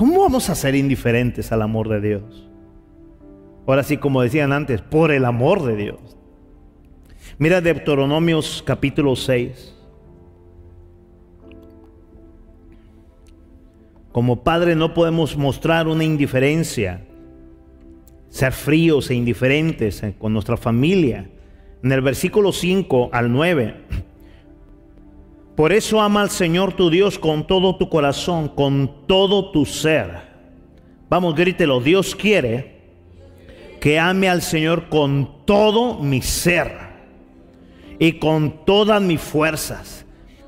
¿Cómo vamos a ser indiferentes al amor de Dios? Ahora sí, como decían antes, por el amor de Dios. Mira Deuteronomios capítulo 6. Como padre no podemos mostrar una indiferencia, ser fríos e indiferentes con nuestra familia. En el versículo 5 al 9 por eso ama al Señor tu Dios con todo tu corazón, con todo tu ser. Vamos, grítelo. Dios quiere que ame al Señor con todo mi ser y con todas mis fuerzas.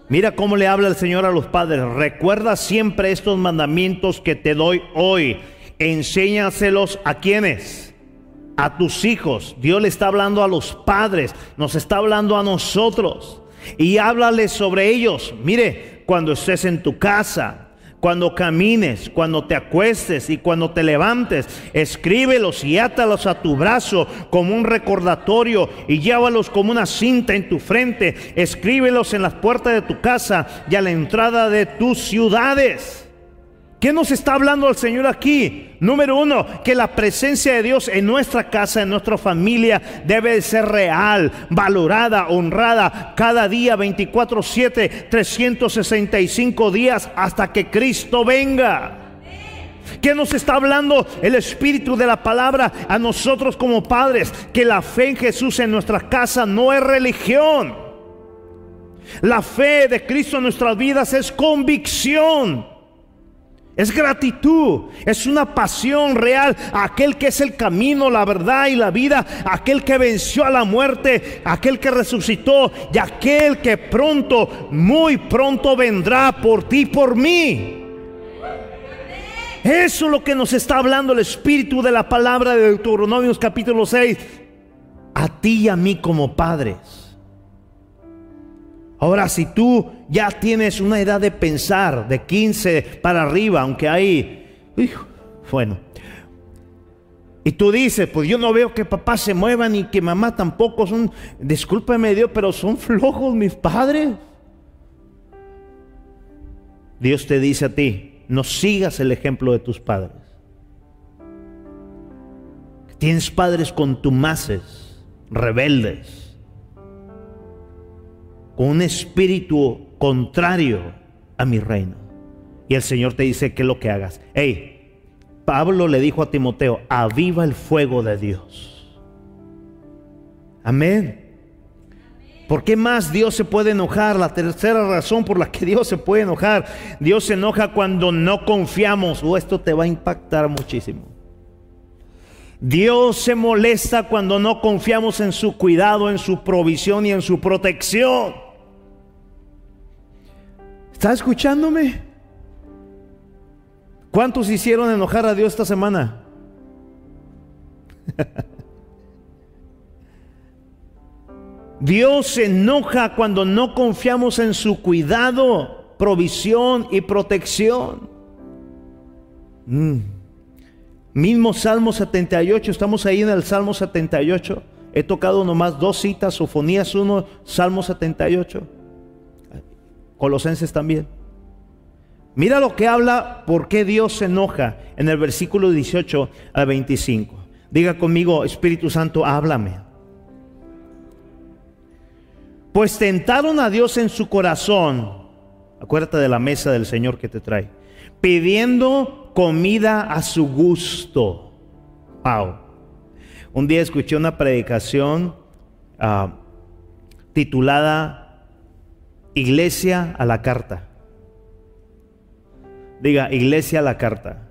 Mira cómo le habla el Señor a los padres. Recuerda siempre estos mandamientos que te doy hoy. Enséñaselos a quienes a tus hijos. Dios le está hablando a los padres, nos está hablando a nosotros y háblale sobre ellos. Mire, cuando estés en tu casa, cuando camines, cuando te acuestes y cuando te levantes, escríbelos y átalos a tu brazo como un recordatorio y llévalos como una cinta en tu frente. Escríbelos en las puertas de tu casa y a la entrada de tus ciudades. ¿Qué nos está hablando el Señor aquí? Número uno, que la presencia de Dios en nuestra casa, en nuestra familia, debe ser real, valorada, honrada cada día, 24-7, 365 días hasta que Cristo venga. ¿Qué nos está hablando el Espíritu de la palabra a nosotros como padres? Que la fe en Jesús en nuestra casa no es religión. La fe de Cristo en nuestras vidas es convicción. Es gratitud, es una pasión real. Aquel que es el camino, la verdad y la vida. Aquel que venció a la muerte, aquel que resucitó y aquel que pronto, muy pronto vendrá por ti, por mí. Eso es lo que nos está hablando el Espíritu de la palabra de Deuteronomios capítulo 6. A ti y a mí como padres. Ahora, si tú ya tienes una edad de pensar, de 15 para arriba, aunque hay, bueno, y tú dices, pues yo no veo que papá se mueva ni que mamá tampoco son, discúlpeme Dios, pero son flojos mis padres. Dios te dice a ti, no sigas el ejemplo de tus padres. Tienes padres contumaces, rebeldes con un espíritu contrario a mi reino. Y el Señor te dice que lo que hagas. Hey, Pablo le dijo a Timoteo, aviva el fuego de Dios. Amén. ¿Por qué más Dios se puede enojar? La tercera razón por la que Dios se puede enojar. Dios se enoja cuando no confiamos. O oh, esto te va a impactar muchísimo. Dios se molesta cuando no confiamos en su cuidado, en su provisión y en su protección. ¿Está escuchándome? ¿Cuántos hicieron enojar a Dios esta semana? Dios se enoja cuando no confiamos en su cuidado, provisión y protección. Mm. Mismo Salmo 78, estamos ahí en el Salmo 78. He tocado nomás dos citas, Sofonías 1, Salmo 78. Colosenses también. Mira lo que habla por qué Dios se enoja en el versículo 18 al 25. Diga conmigo, Espíritu Santo, háblame. Pues tentaron a Dios en su corazón. Acuérdate de la mesa del Señor que te trae. Pidiendo comida a su gusto. Wow. Un día escuché una predicación ah, titulada Iglesia a la carta. Diga, iglesia a la carta.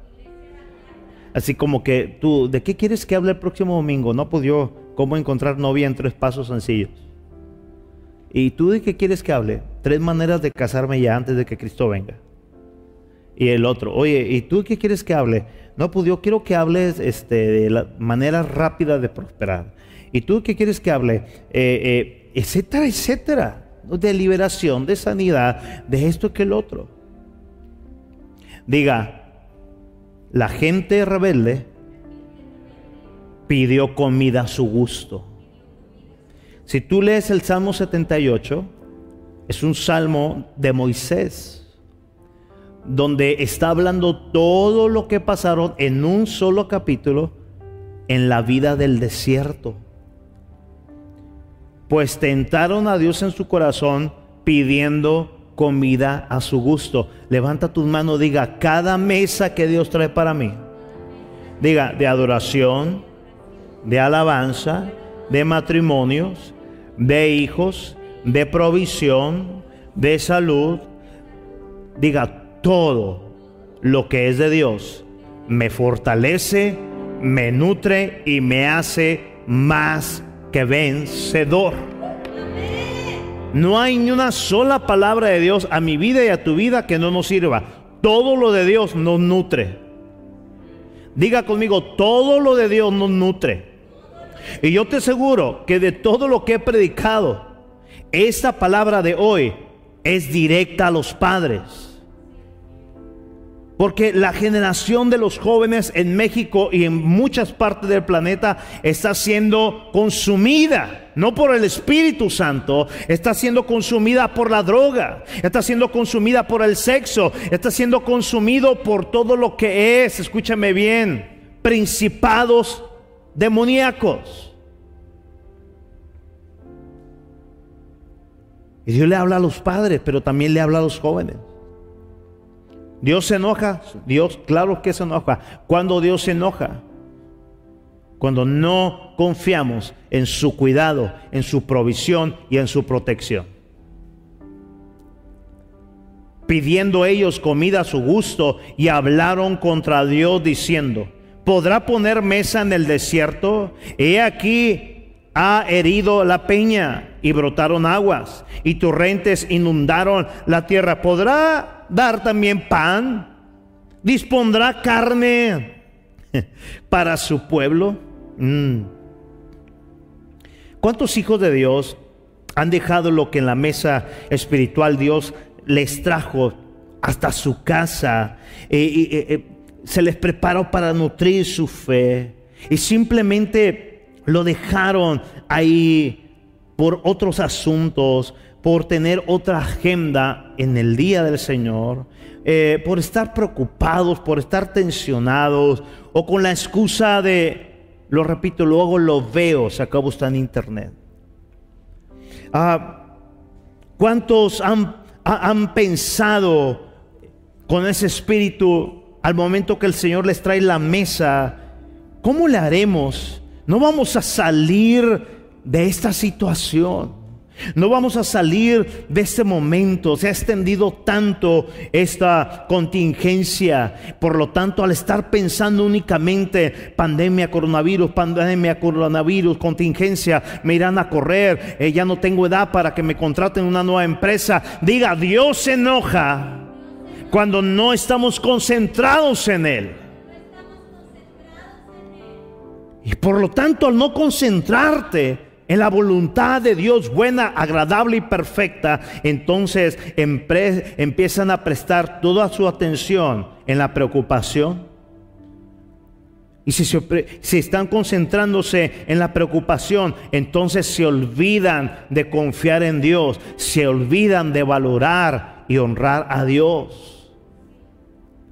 Así como que tú, ¿de qué quieres que hable el próximo domingo? No, pues yo, ¿cómo encontrar novia en tres pasos sencillos? ¿Y tú de qué quieres que hable? Tres maneras de casarme ya antes de que Cristo venga. Y el otro, oye, ¿y tú qué quieres que hable? No, pues yo quiero que hables este, de la manera rápida de prosperar. ¿Y tú qué quieres que hable? Eh, eh, etcétera, etcétera de liberación, de sanidad, de esto que el otro. Diga, la gente rebelde pidió comida a su gusto. Si tú lees el Salmo 78, es un salmo de Moisés, donde está hablando todo lo que pasaron en un solo capítulo en la vida del desierto pues tentaron a Dios en su corazón pidiendo comida a su gusto. Levanta tus manos, diga, cada mesa que Dios trae para mí, diga, de adoración, de alabanza, de matrimonios, de hijos, de provisión, de salud, diga, todo lo que es de Dios me fortalece, me nutre y me hace más que vencedor. No hay ni una sola palabra de Dios a mi vida y a tu vida que no nos sirva. Todo lo de Dios nos nutre. Diga conmigo, todo lo de Dios nos nutre. Y yo te aseguro que de todo lo que he predicado, esta palabra de hoy es directa a los padres. Porque la generación de los jóvenes en México y en muchas partes del planeta está siendo consumida, no por el Espíritu Santo, está siendo consumida por la droga, está siendo consumida por el sexo, está siendo consumido por todo lo que es, escúchame bien, principados demoníacos. Y Dios le habla a los padres, pero también le habla a los jóvenes. Dios se enoja, Dios claro que se enoja. Cuando Dios se enoja, cuando no confiamos en su cuidado, en su provisión y en su protección. pidiendo ellos comida a su gusto, y hablaron contra Dios diciendo, ¿podrá poner mesa en el desierto? He aquí ha herido la peña y brotaron aguas y torrentes inundaron la tierra. ¿Podrá dar también pan? ¿Dispondrá carne para su pueblo? Mm. ¿Cuántos hijos de Dios han dejado lo que en la mesa espiritual Dios les trajo hasta su casa? Eh, eh, eh, se les preparó para nutrir su fe y simplemente lo dejaron ahí por otros asuntos, por tener otra agenda en el día del Señor, por estar preocupados, por estar tensionados o con la excusa de lo repito, luego lo veo, se acabó está en internet. Ah, ¿Cuántos han, han pensado con ese espíritu al momento que el Señor les trae la mesa? ¿Cómo le haremos? No vamos a salir de esta situación. No vamos a salir de este momento. Se ha extendido tanto esta contingencia. Por lo tanto, al estar pensando únicamente pandemia, coronavirus, pandemia, coronavirus, contingencia, me irán a correr. Eh, ya no tengo edad para que me contraten una nueva empresa. Diga, Dios se enoja cuando no estamos concentrados en Él. Y por lo tanto, al no concentrarte, en la voluntad de Dios buena, agradable y perfecta, entonces empiezan a prestar toda su atención en la preocupación. Y si, si están concentrándose en la preocupación, entonces se olvidan de confiar en Dios, se olvidan de valorar y honrar a Dios.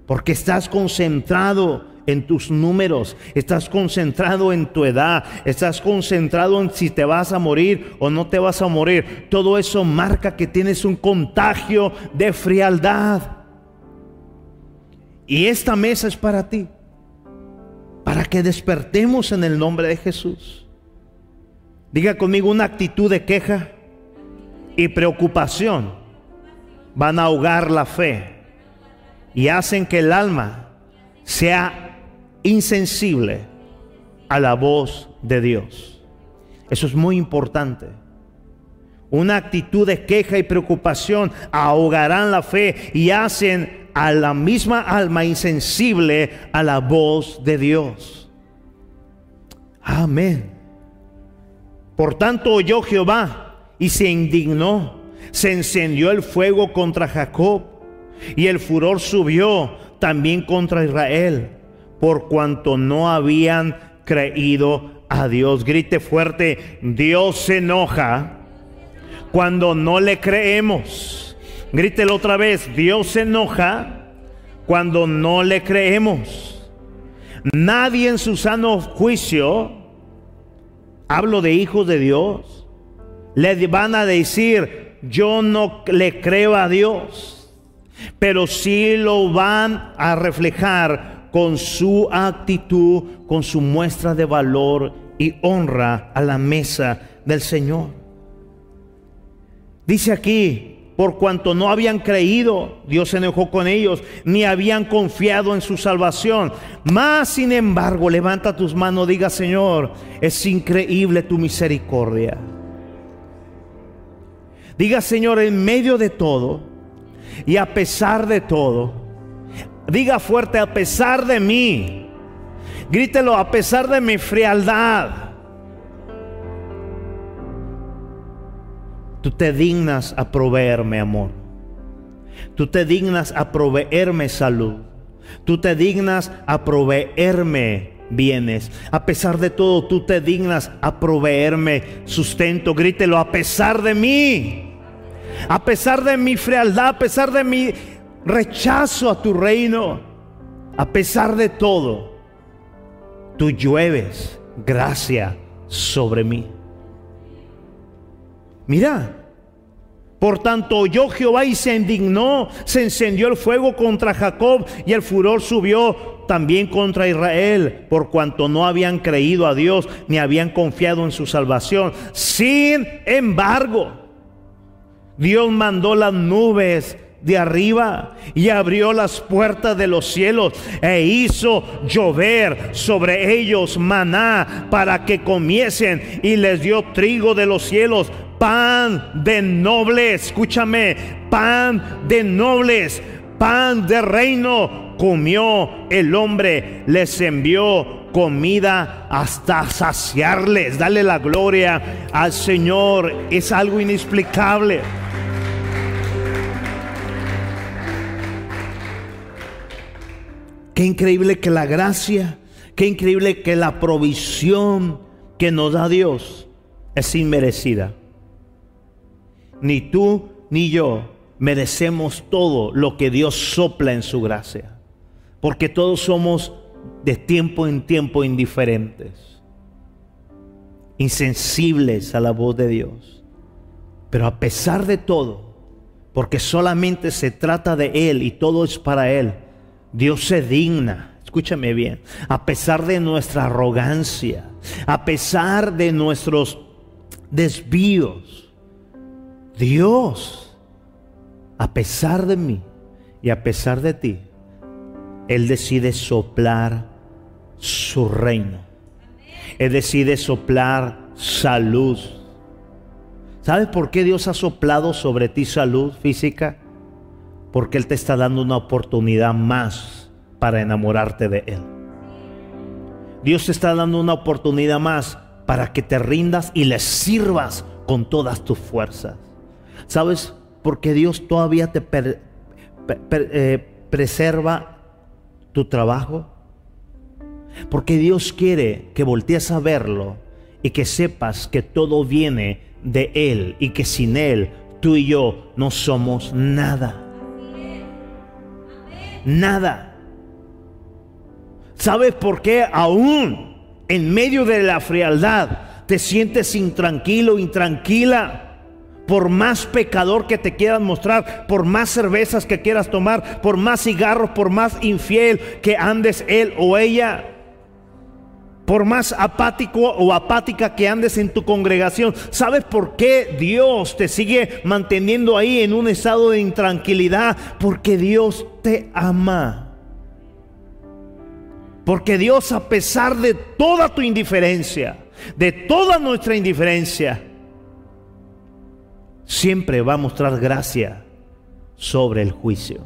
Porque estás concentrado en tus números, estás concentrado en tu edad, estás concentrado en si te vas a morir o no te vas a morir. Todo eso marca que tienes un contagio de frialdad. Y esta mesa es para ti, para que despertemos en el nombre de Jesús. Diga conmigo una actitud de queja y preocupación van a ahogar la fe y hacen que el alma sea insensible a la voz de Dios. Eso es muy importante. Una actitud de queja y preocupación ahogarán la fe y hacen a la misma alma insensible a la voz de Dios. Amén. Por tanto oyó Jehová y se indignó. Se encendió el fuego contra Jacob y el furor subió también contra Israel por cuanto no habían creído a Dios. Grite fuerte, Dios se enoja cuando no le creemos. Grítelo otra vez, Dios se enoja cuando no le creemos. Nadie en su sano juicio, hablo de hijos de Dios, le van a decir, yo no le creo a Dios, pero sí lo van a reflejar con su actitud, con su muestra de valor y honra a la mesa del Señor. Dice aquí, por cuanto no habían creído, Dios se enojó con ellos, ni habían confiado en su salvación. Más sin embargo, levanta tus manos, diga Señor, es increíble tu misericordia. Diga Señor, en medio de todo y a pesar de todo, Diga fuerte, a pesar de mí. Grítelo, a pesar de mi frialdad. Tú te dignas a proveerme amor. Tú te dignas a proveerme salud. Tú te dignas a proveerme bienes. A pesar de todo, tú te dignas a proveerme sustento. Grítelo, a pesar de mí. A pesar de mi frialdad, a pesar de mi rechazo a tu reino, a pesar de todo, tú llueves gracia sobre mí. Mira, por tanto oyó Jehová y se indignó, se encendió el fuego contra Jacob y el furor subió también contra Israel, por cuanto no habían creído a Dios ni habían confiado en su salvación. Sin embargo, Dios mandó las nubes de arriba y abrió las puertas de los cielos e hizo llover sobre ellos maná para que comiesen y les dio trigo de los cielos, pan de nobles, escúchame, pan de nobles, pan de reino. Comió el hombre, les envió comida hasta saciarles. Dale la gloria al Señor. Es algo inexplicable. Qué increíble que la gracia, qué increíble que la provisión que nos da Dios es inmerecida. Ni tú ni yo merecemos todo lo que Dios sopla en su gracia. Porque todos somos de tiempo en tiempo indiferentes, insensibles a la voz de Dios. Pero a pesar de todo, porque solamente se trata de Él y todo es para Él, Dios se digna, escúchame bien, a pesar de nuestra arrogancia, a pesar de nuestros desvíos, Dios, a pesar de mí y a pesar de ti, Él decide soplar su reino. Él decide soplar salud. ¿Sabes por qué Dios ha soplado sobre ti salud física? Porque Él te está dando una oportunidad más para enamorarte de Él. Dios te está dando una oportunidad más para que te rindas y le sirvas con todas tus fuerzas. ¿Sabes? Porque Dios todavía te eh, preserva tu trabajo. Porque Dios quiere que voltees a verlo y que sepas que todo viene de Él y que sin Él tú y yo no somos nada nada. ¿Sabes por qué aún en medio de la frialdad te sientes intranquilo, intranquila? Por más pecador que te quieras mostrar, por más cervezas que quieras tomar, por más cigarros, por más infiel que andes él o ella por más apático o apática que andes en tu congregación, ¿sabes por qué Dios te sigue manteniendo ahí en un estado de intranquilidad? Porque Dios te ama. Porque Dios, a pesar de toda tu indiferencia, de toda nuestra indiferencia, siempre va a mostrar gracia sobre el juicio.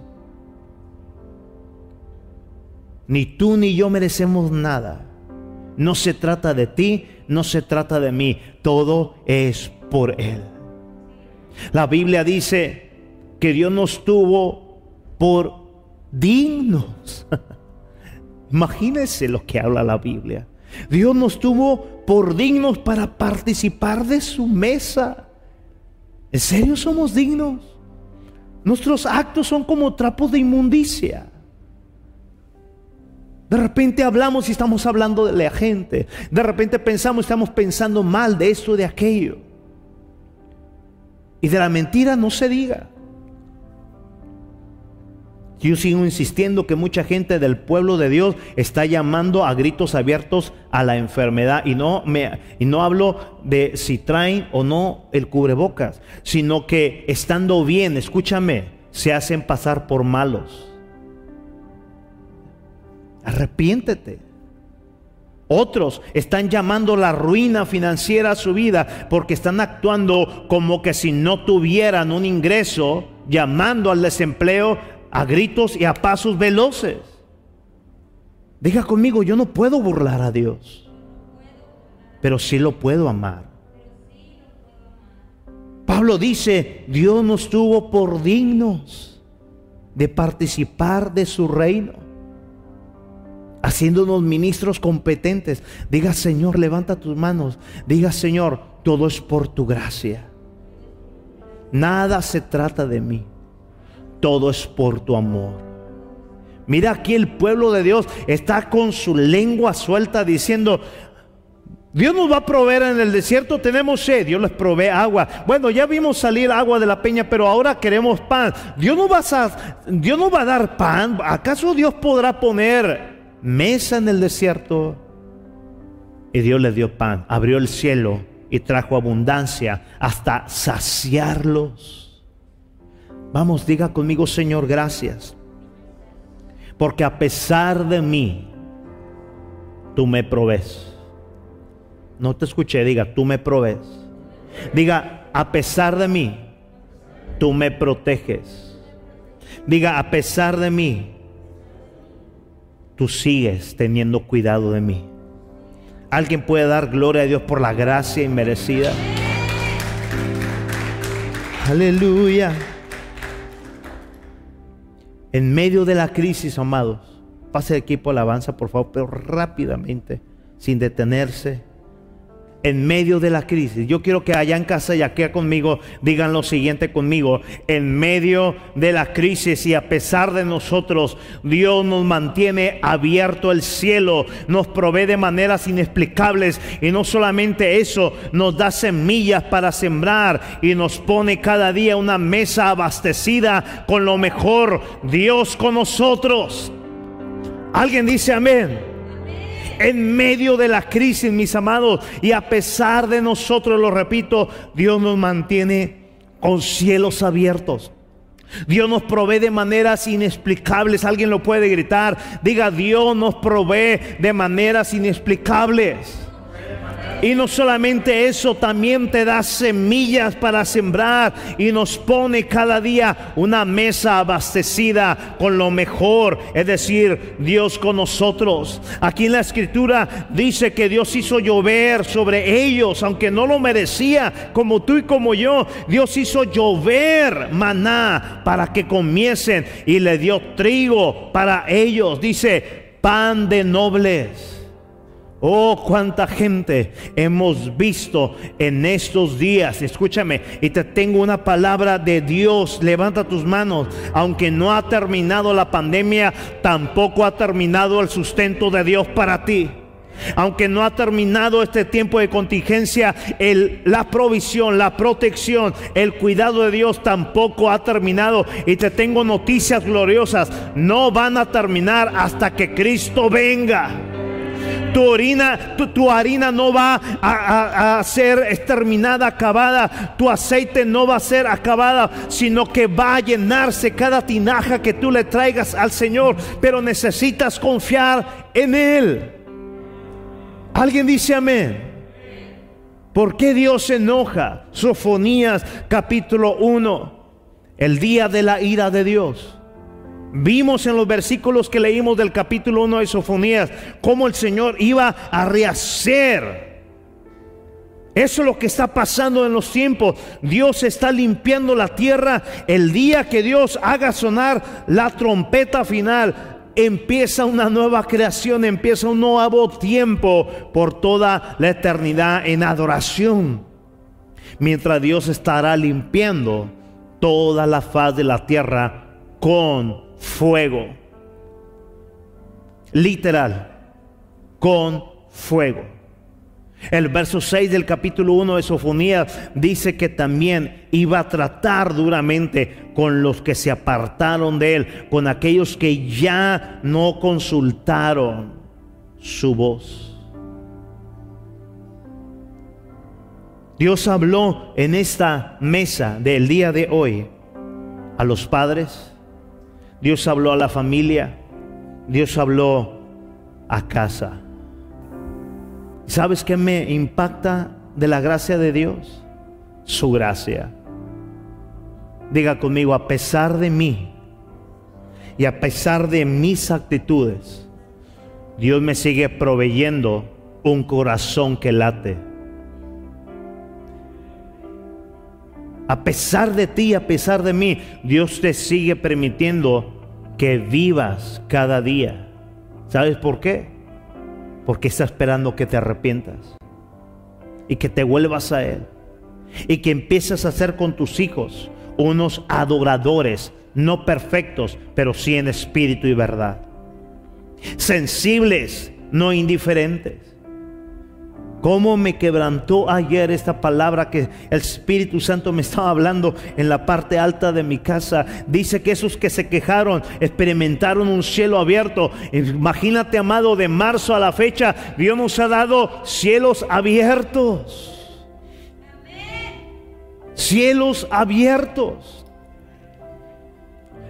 Ni tú ni yo merecemos nada. No se trata de ti, no se trata de mí, todo es por Él. La Biblia dice que Dios nos tuvo por dignos. Imagínense lo que habla la Biblia. Dios nos tuvo por dignos para participar de su mesa. ¿En serio somos dignos? Nuestros actos son como trapos de inmundicia. De repente hablamos y estamos hablando de la gente. De repente pensamos y estamos pensando mal de esto, de aquello. Y de la mentira no se diga. Yo sigo insistiendo que mucha gente del pueblo de Dios está llamando a gritos abiertos a la enfermedad. Y no, me, y no hablo de si traen o no el cubrebocas, sino que estando bien, escúchame, se hacen pasar por malos. Arrepiéntete. Otros están llamando la ruina financiera a su vida porque están actuando como que si no tuvieran un ingreso, llamando al desempleo a gritos y a pasos veloces. Diga conmigo, yo no puedo burlar a Dios, pero sí lo puedo amar. Pablo dice, Dios nos tuvo por dignos de participar de su reino haciéndonos ministros competentes. Diga, Señor, levanta tus manos. Diga, Señor, todo es por tu gracia. Nada se trata de mí. Todo es por tu amor. Mira aquí el pueblo de Dios está con su lengua suelta diciendo, Dios nos va a proveer en el desierto, tenemos sed, Dios les provee agua. Bueno, ya vimos salir agua de la peña, pero ahora queremos pan. Dios no va a, Dios no va a dar pan. ¿Acaso Dios podrá poner mesa en el desierto. Y Dios le dio pan, abrió el cielo y trajo abundancia hasta saciarlos. Vamos, diga conmigo, Señor, gracias. Porque a pesar de mí, tú me provees. No te escuché, diga, tú me provees. Diga, a pesar de mí, tú me proteges. Diga, a pesar de mí, tú sigues teniendo cuidado de mí. ¿Alguien puede dar gloria a Dios por la gracia inmerecida? Aleluya. En medio de la crisis, amados, pase el equipo alabanza, por favor, pero rápidamente, sin detenerse en medio de la crisis. Yo quiero que allá en casa y aquí conmigo digan lo siguiente conmigo. En medio de la crisis y a pesar de nosotros, Dios nos mantiene abierto el cielo, nos provee de maneras inexplicables y no solamente eso, nos da semillas para sembrar y nos pone cada día una mesa abastecida con lo mejor. Dios con nosotros. Alguien dice amén en medio de la crisis, mis amados. Y a pesar de nosotros, lo repito, Dios nos mantiene con cielos abiertos. Dios nos provee de maneras inexplicables. Alguien lo puede gritar. Diga, Dios nos provee de maneras inexplicables. Y no solamente eso, también te da semillas para sembrar y nos pone cada día una mesa abastecida con lo mejor, es decir, Dios con nosotros. Aquí en la escritura dice que Dios hizo llover sobre ellos, aunque no lo merecía, como tú y como yo. Dios hizo llover maná para que comiesen y le dio trigo para ellos. Dice, pan de nobles. Oh, cuánta gente hemos visto en estos días. Escúchame, y te tengo una palabra de Dios. Levanta tus manos. Aunque no ha terminado la pandemia, tampoco ha terminado el sustento de Dios para ti. Aunque no ha terminado este tiempo de contingencia, la provisión, la protección, el cuidado de Dios tampoco ha terminado. Y te tengo noticias gloriosas. No van a terminar hasta que Cristo venga. Tu, orina, tu, harina no va a, a, ser exterminada, acabada. Tu aceite no va a ser acabada, sino que va a llenarse cada tinaja que tú le traigas al Señor. Pero necesitas confiar en Él. Alguien dice amén. ¿Por qué Dios se enoja? Sofonías capítulo 1. El día de la ira de Dios. Vimos en los versículos que leímos del capítulo 1 de Sofonías cómo el Señor iba a rehacer. Eso es lo que está pasando en los tiempos. Dios está limpiando la tierra. El día que Dios haga sonar la trompeta final, empieza una nueva creación, empieza un nuevo tiempo por toda la eternidad en adoración. Mientras Dios estará limpiando toda la faz de la tierra con fuego. Literal, con fuego. El verso 6 del capítulo 1 de Sofonías dice que también iba a tratar duramente con los que se apartaron de él, con aquellos que ya no consultaron su voz. Dios habló en esta mesa del día de hoy a los padres, Dios habló a la familia. Dios habló a casa. ¿Sabes qué me impacta de la gracia de Dios? Su gracia. Diga conmigo, a pesar de mí y a pesar de mis actitudes, Dios me sigue proveyendo un corazón que late. A pesar de ti, a pesar de mí, Dios te sigue permitiendo que vivas cada día. ¿Sabes por qué? Porque está esperando que te arrepientas y que te vuelvas a Él y que empieces a ser con tus hijos unos adoradores, no perfectos, pero sí en espíritu y verdad. Sensibles, no indiferentes Cómo me quebrantó ayer esta palabra que el Espíritu Santo me estaba hablando en la parte alta de mi casa. Dice que esos que se quejaron experimentaron un cielo abierto. Imagínate, amado, de marzo a la fecha, Dios nos ha dado cielos abiertos. Cielos abiertos.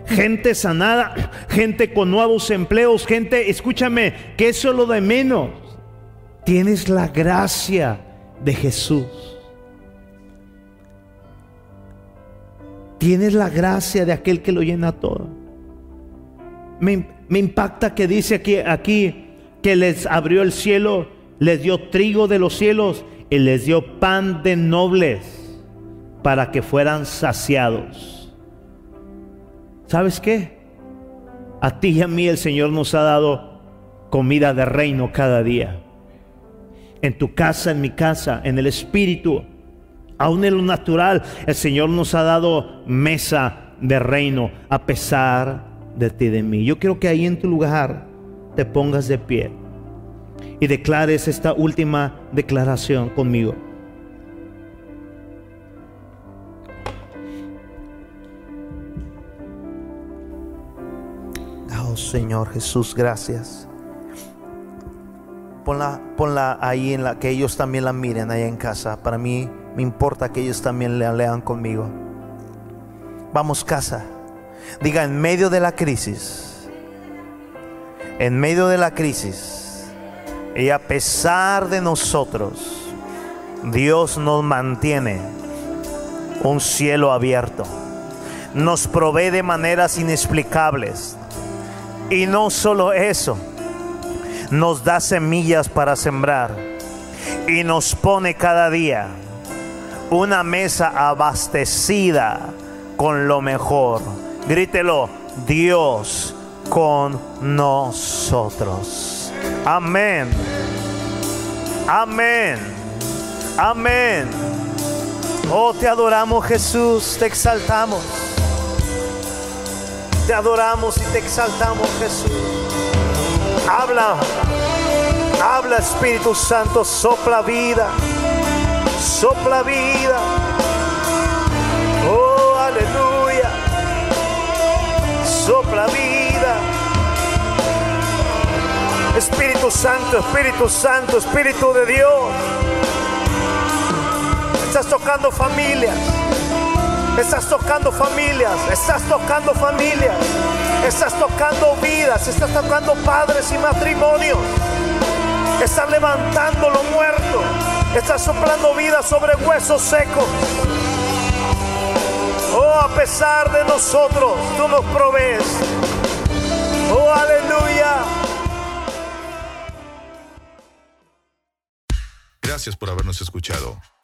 gente sanada, gente con nuevos empleos, gente, escúchame, que eso es lo de menos. Tienes la gracia de Jesús. Tienes la gracia de aquel que lo llena todo. Me, impacta que dice aquí, aquí que les abrió el cielo, les dio trigo de los cielos y les dio pan de nobles para que fueran saciados. ¿Sabes qué? A ti y a mí el Señor nos ha dado comida de reino cada día. En tu casa, en mi casa, en el espíritu, aún en lo natural, el Señor nos ha dado mesa de reino a pesar de ti de mí. Yo quiero que ahí en tu lugar te pongas de pie y declares esta última declaración conmigo. Oh Señor Jesús, gracias. Ponla, ponla ahí en la que ellos también la miren ahí en casa. Para mí me importa que ellos también la lean conmigo. Vamos casa. Diga en medio de la crisis. En medio de la crisis. Y a pesar de nosotros, Dios nos mantiene un cielo abierto. Nos provee de maneras inexplicables. Y no solo eso, nos da semillas para sembrar. Y nos pone cada día una mesa abastecida con lo mejor. Grítelo, Dios con nosotros. Amén. Amén. Amén. Oh, te adoramos Jesús, te exaltamos. Te adoramos y te exaltamos Jesús. Habla, habla Espíritu Santo, sopla vida, sopla vida. Oh, aleluya. Sopla vida. Espíritu Santo, Espíritu Santo, Espíritu de Dios. Estás tocando familias. Estás tocando familias. Estás tocando familias. Estás tocando vidas. Estás tocando padres y matrimonios. Estás levantando lo muerto. Estás soplando vida sobre huesos secos. Oh, a pesar de nosotros, tú nos provees. Oh, aleluya. Gracias por habernos escuchado.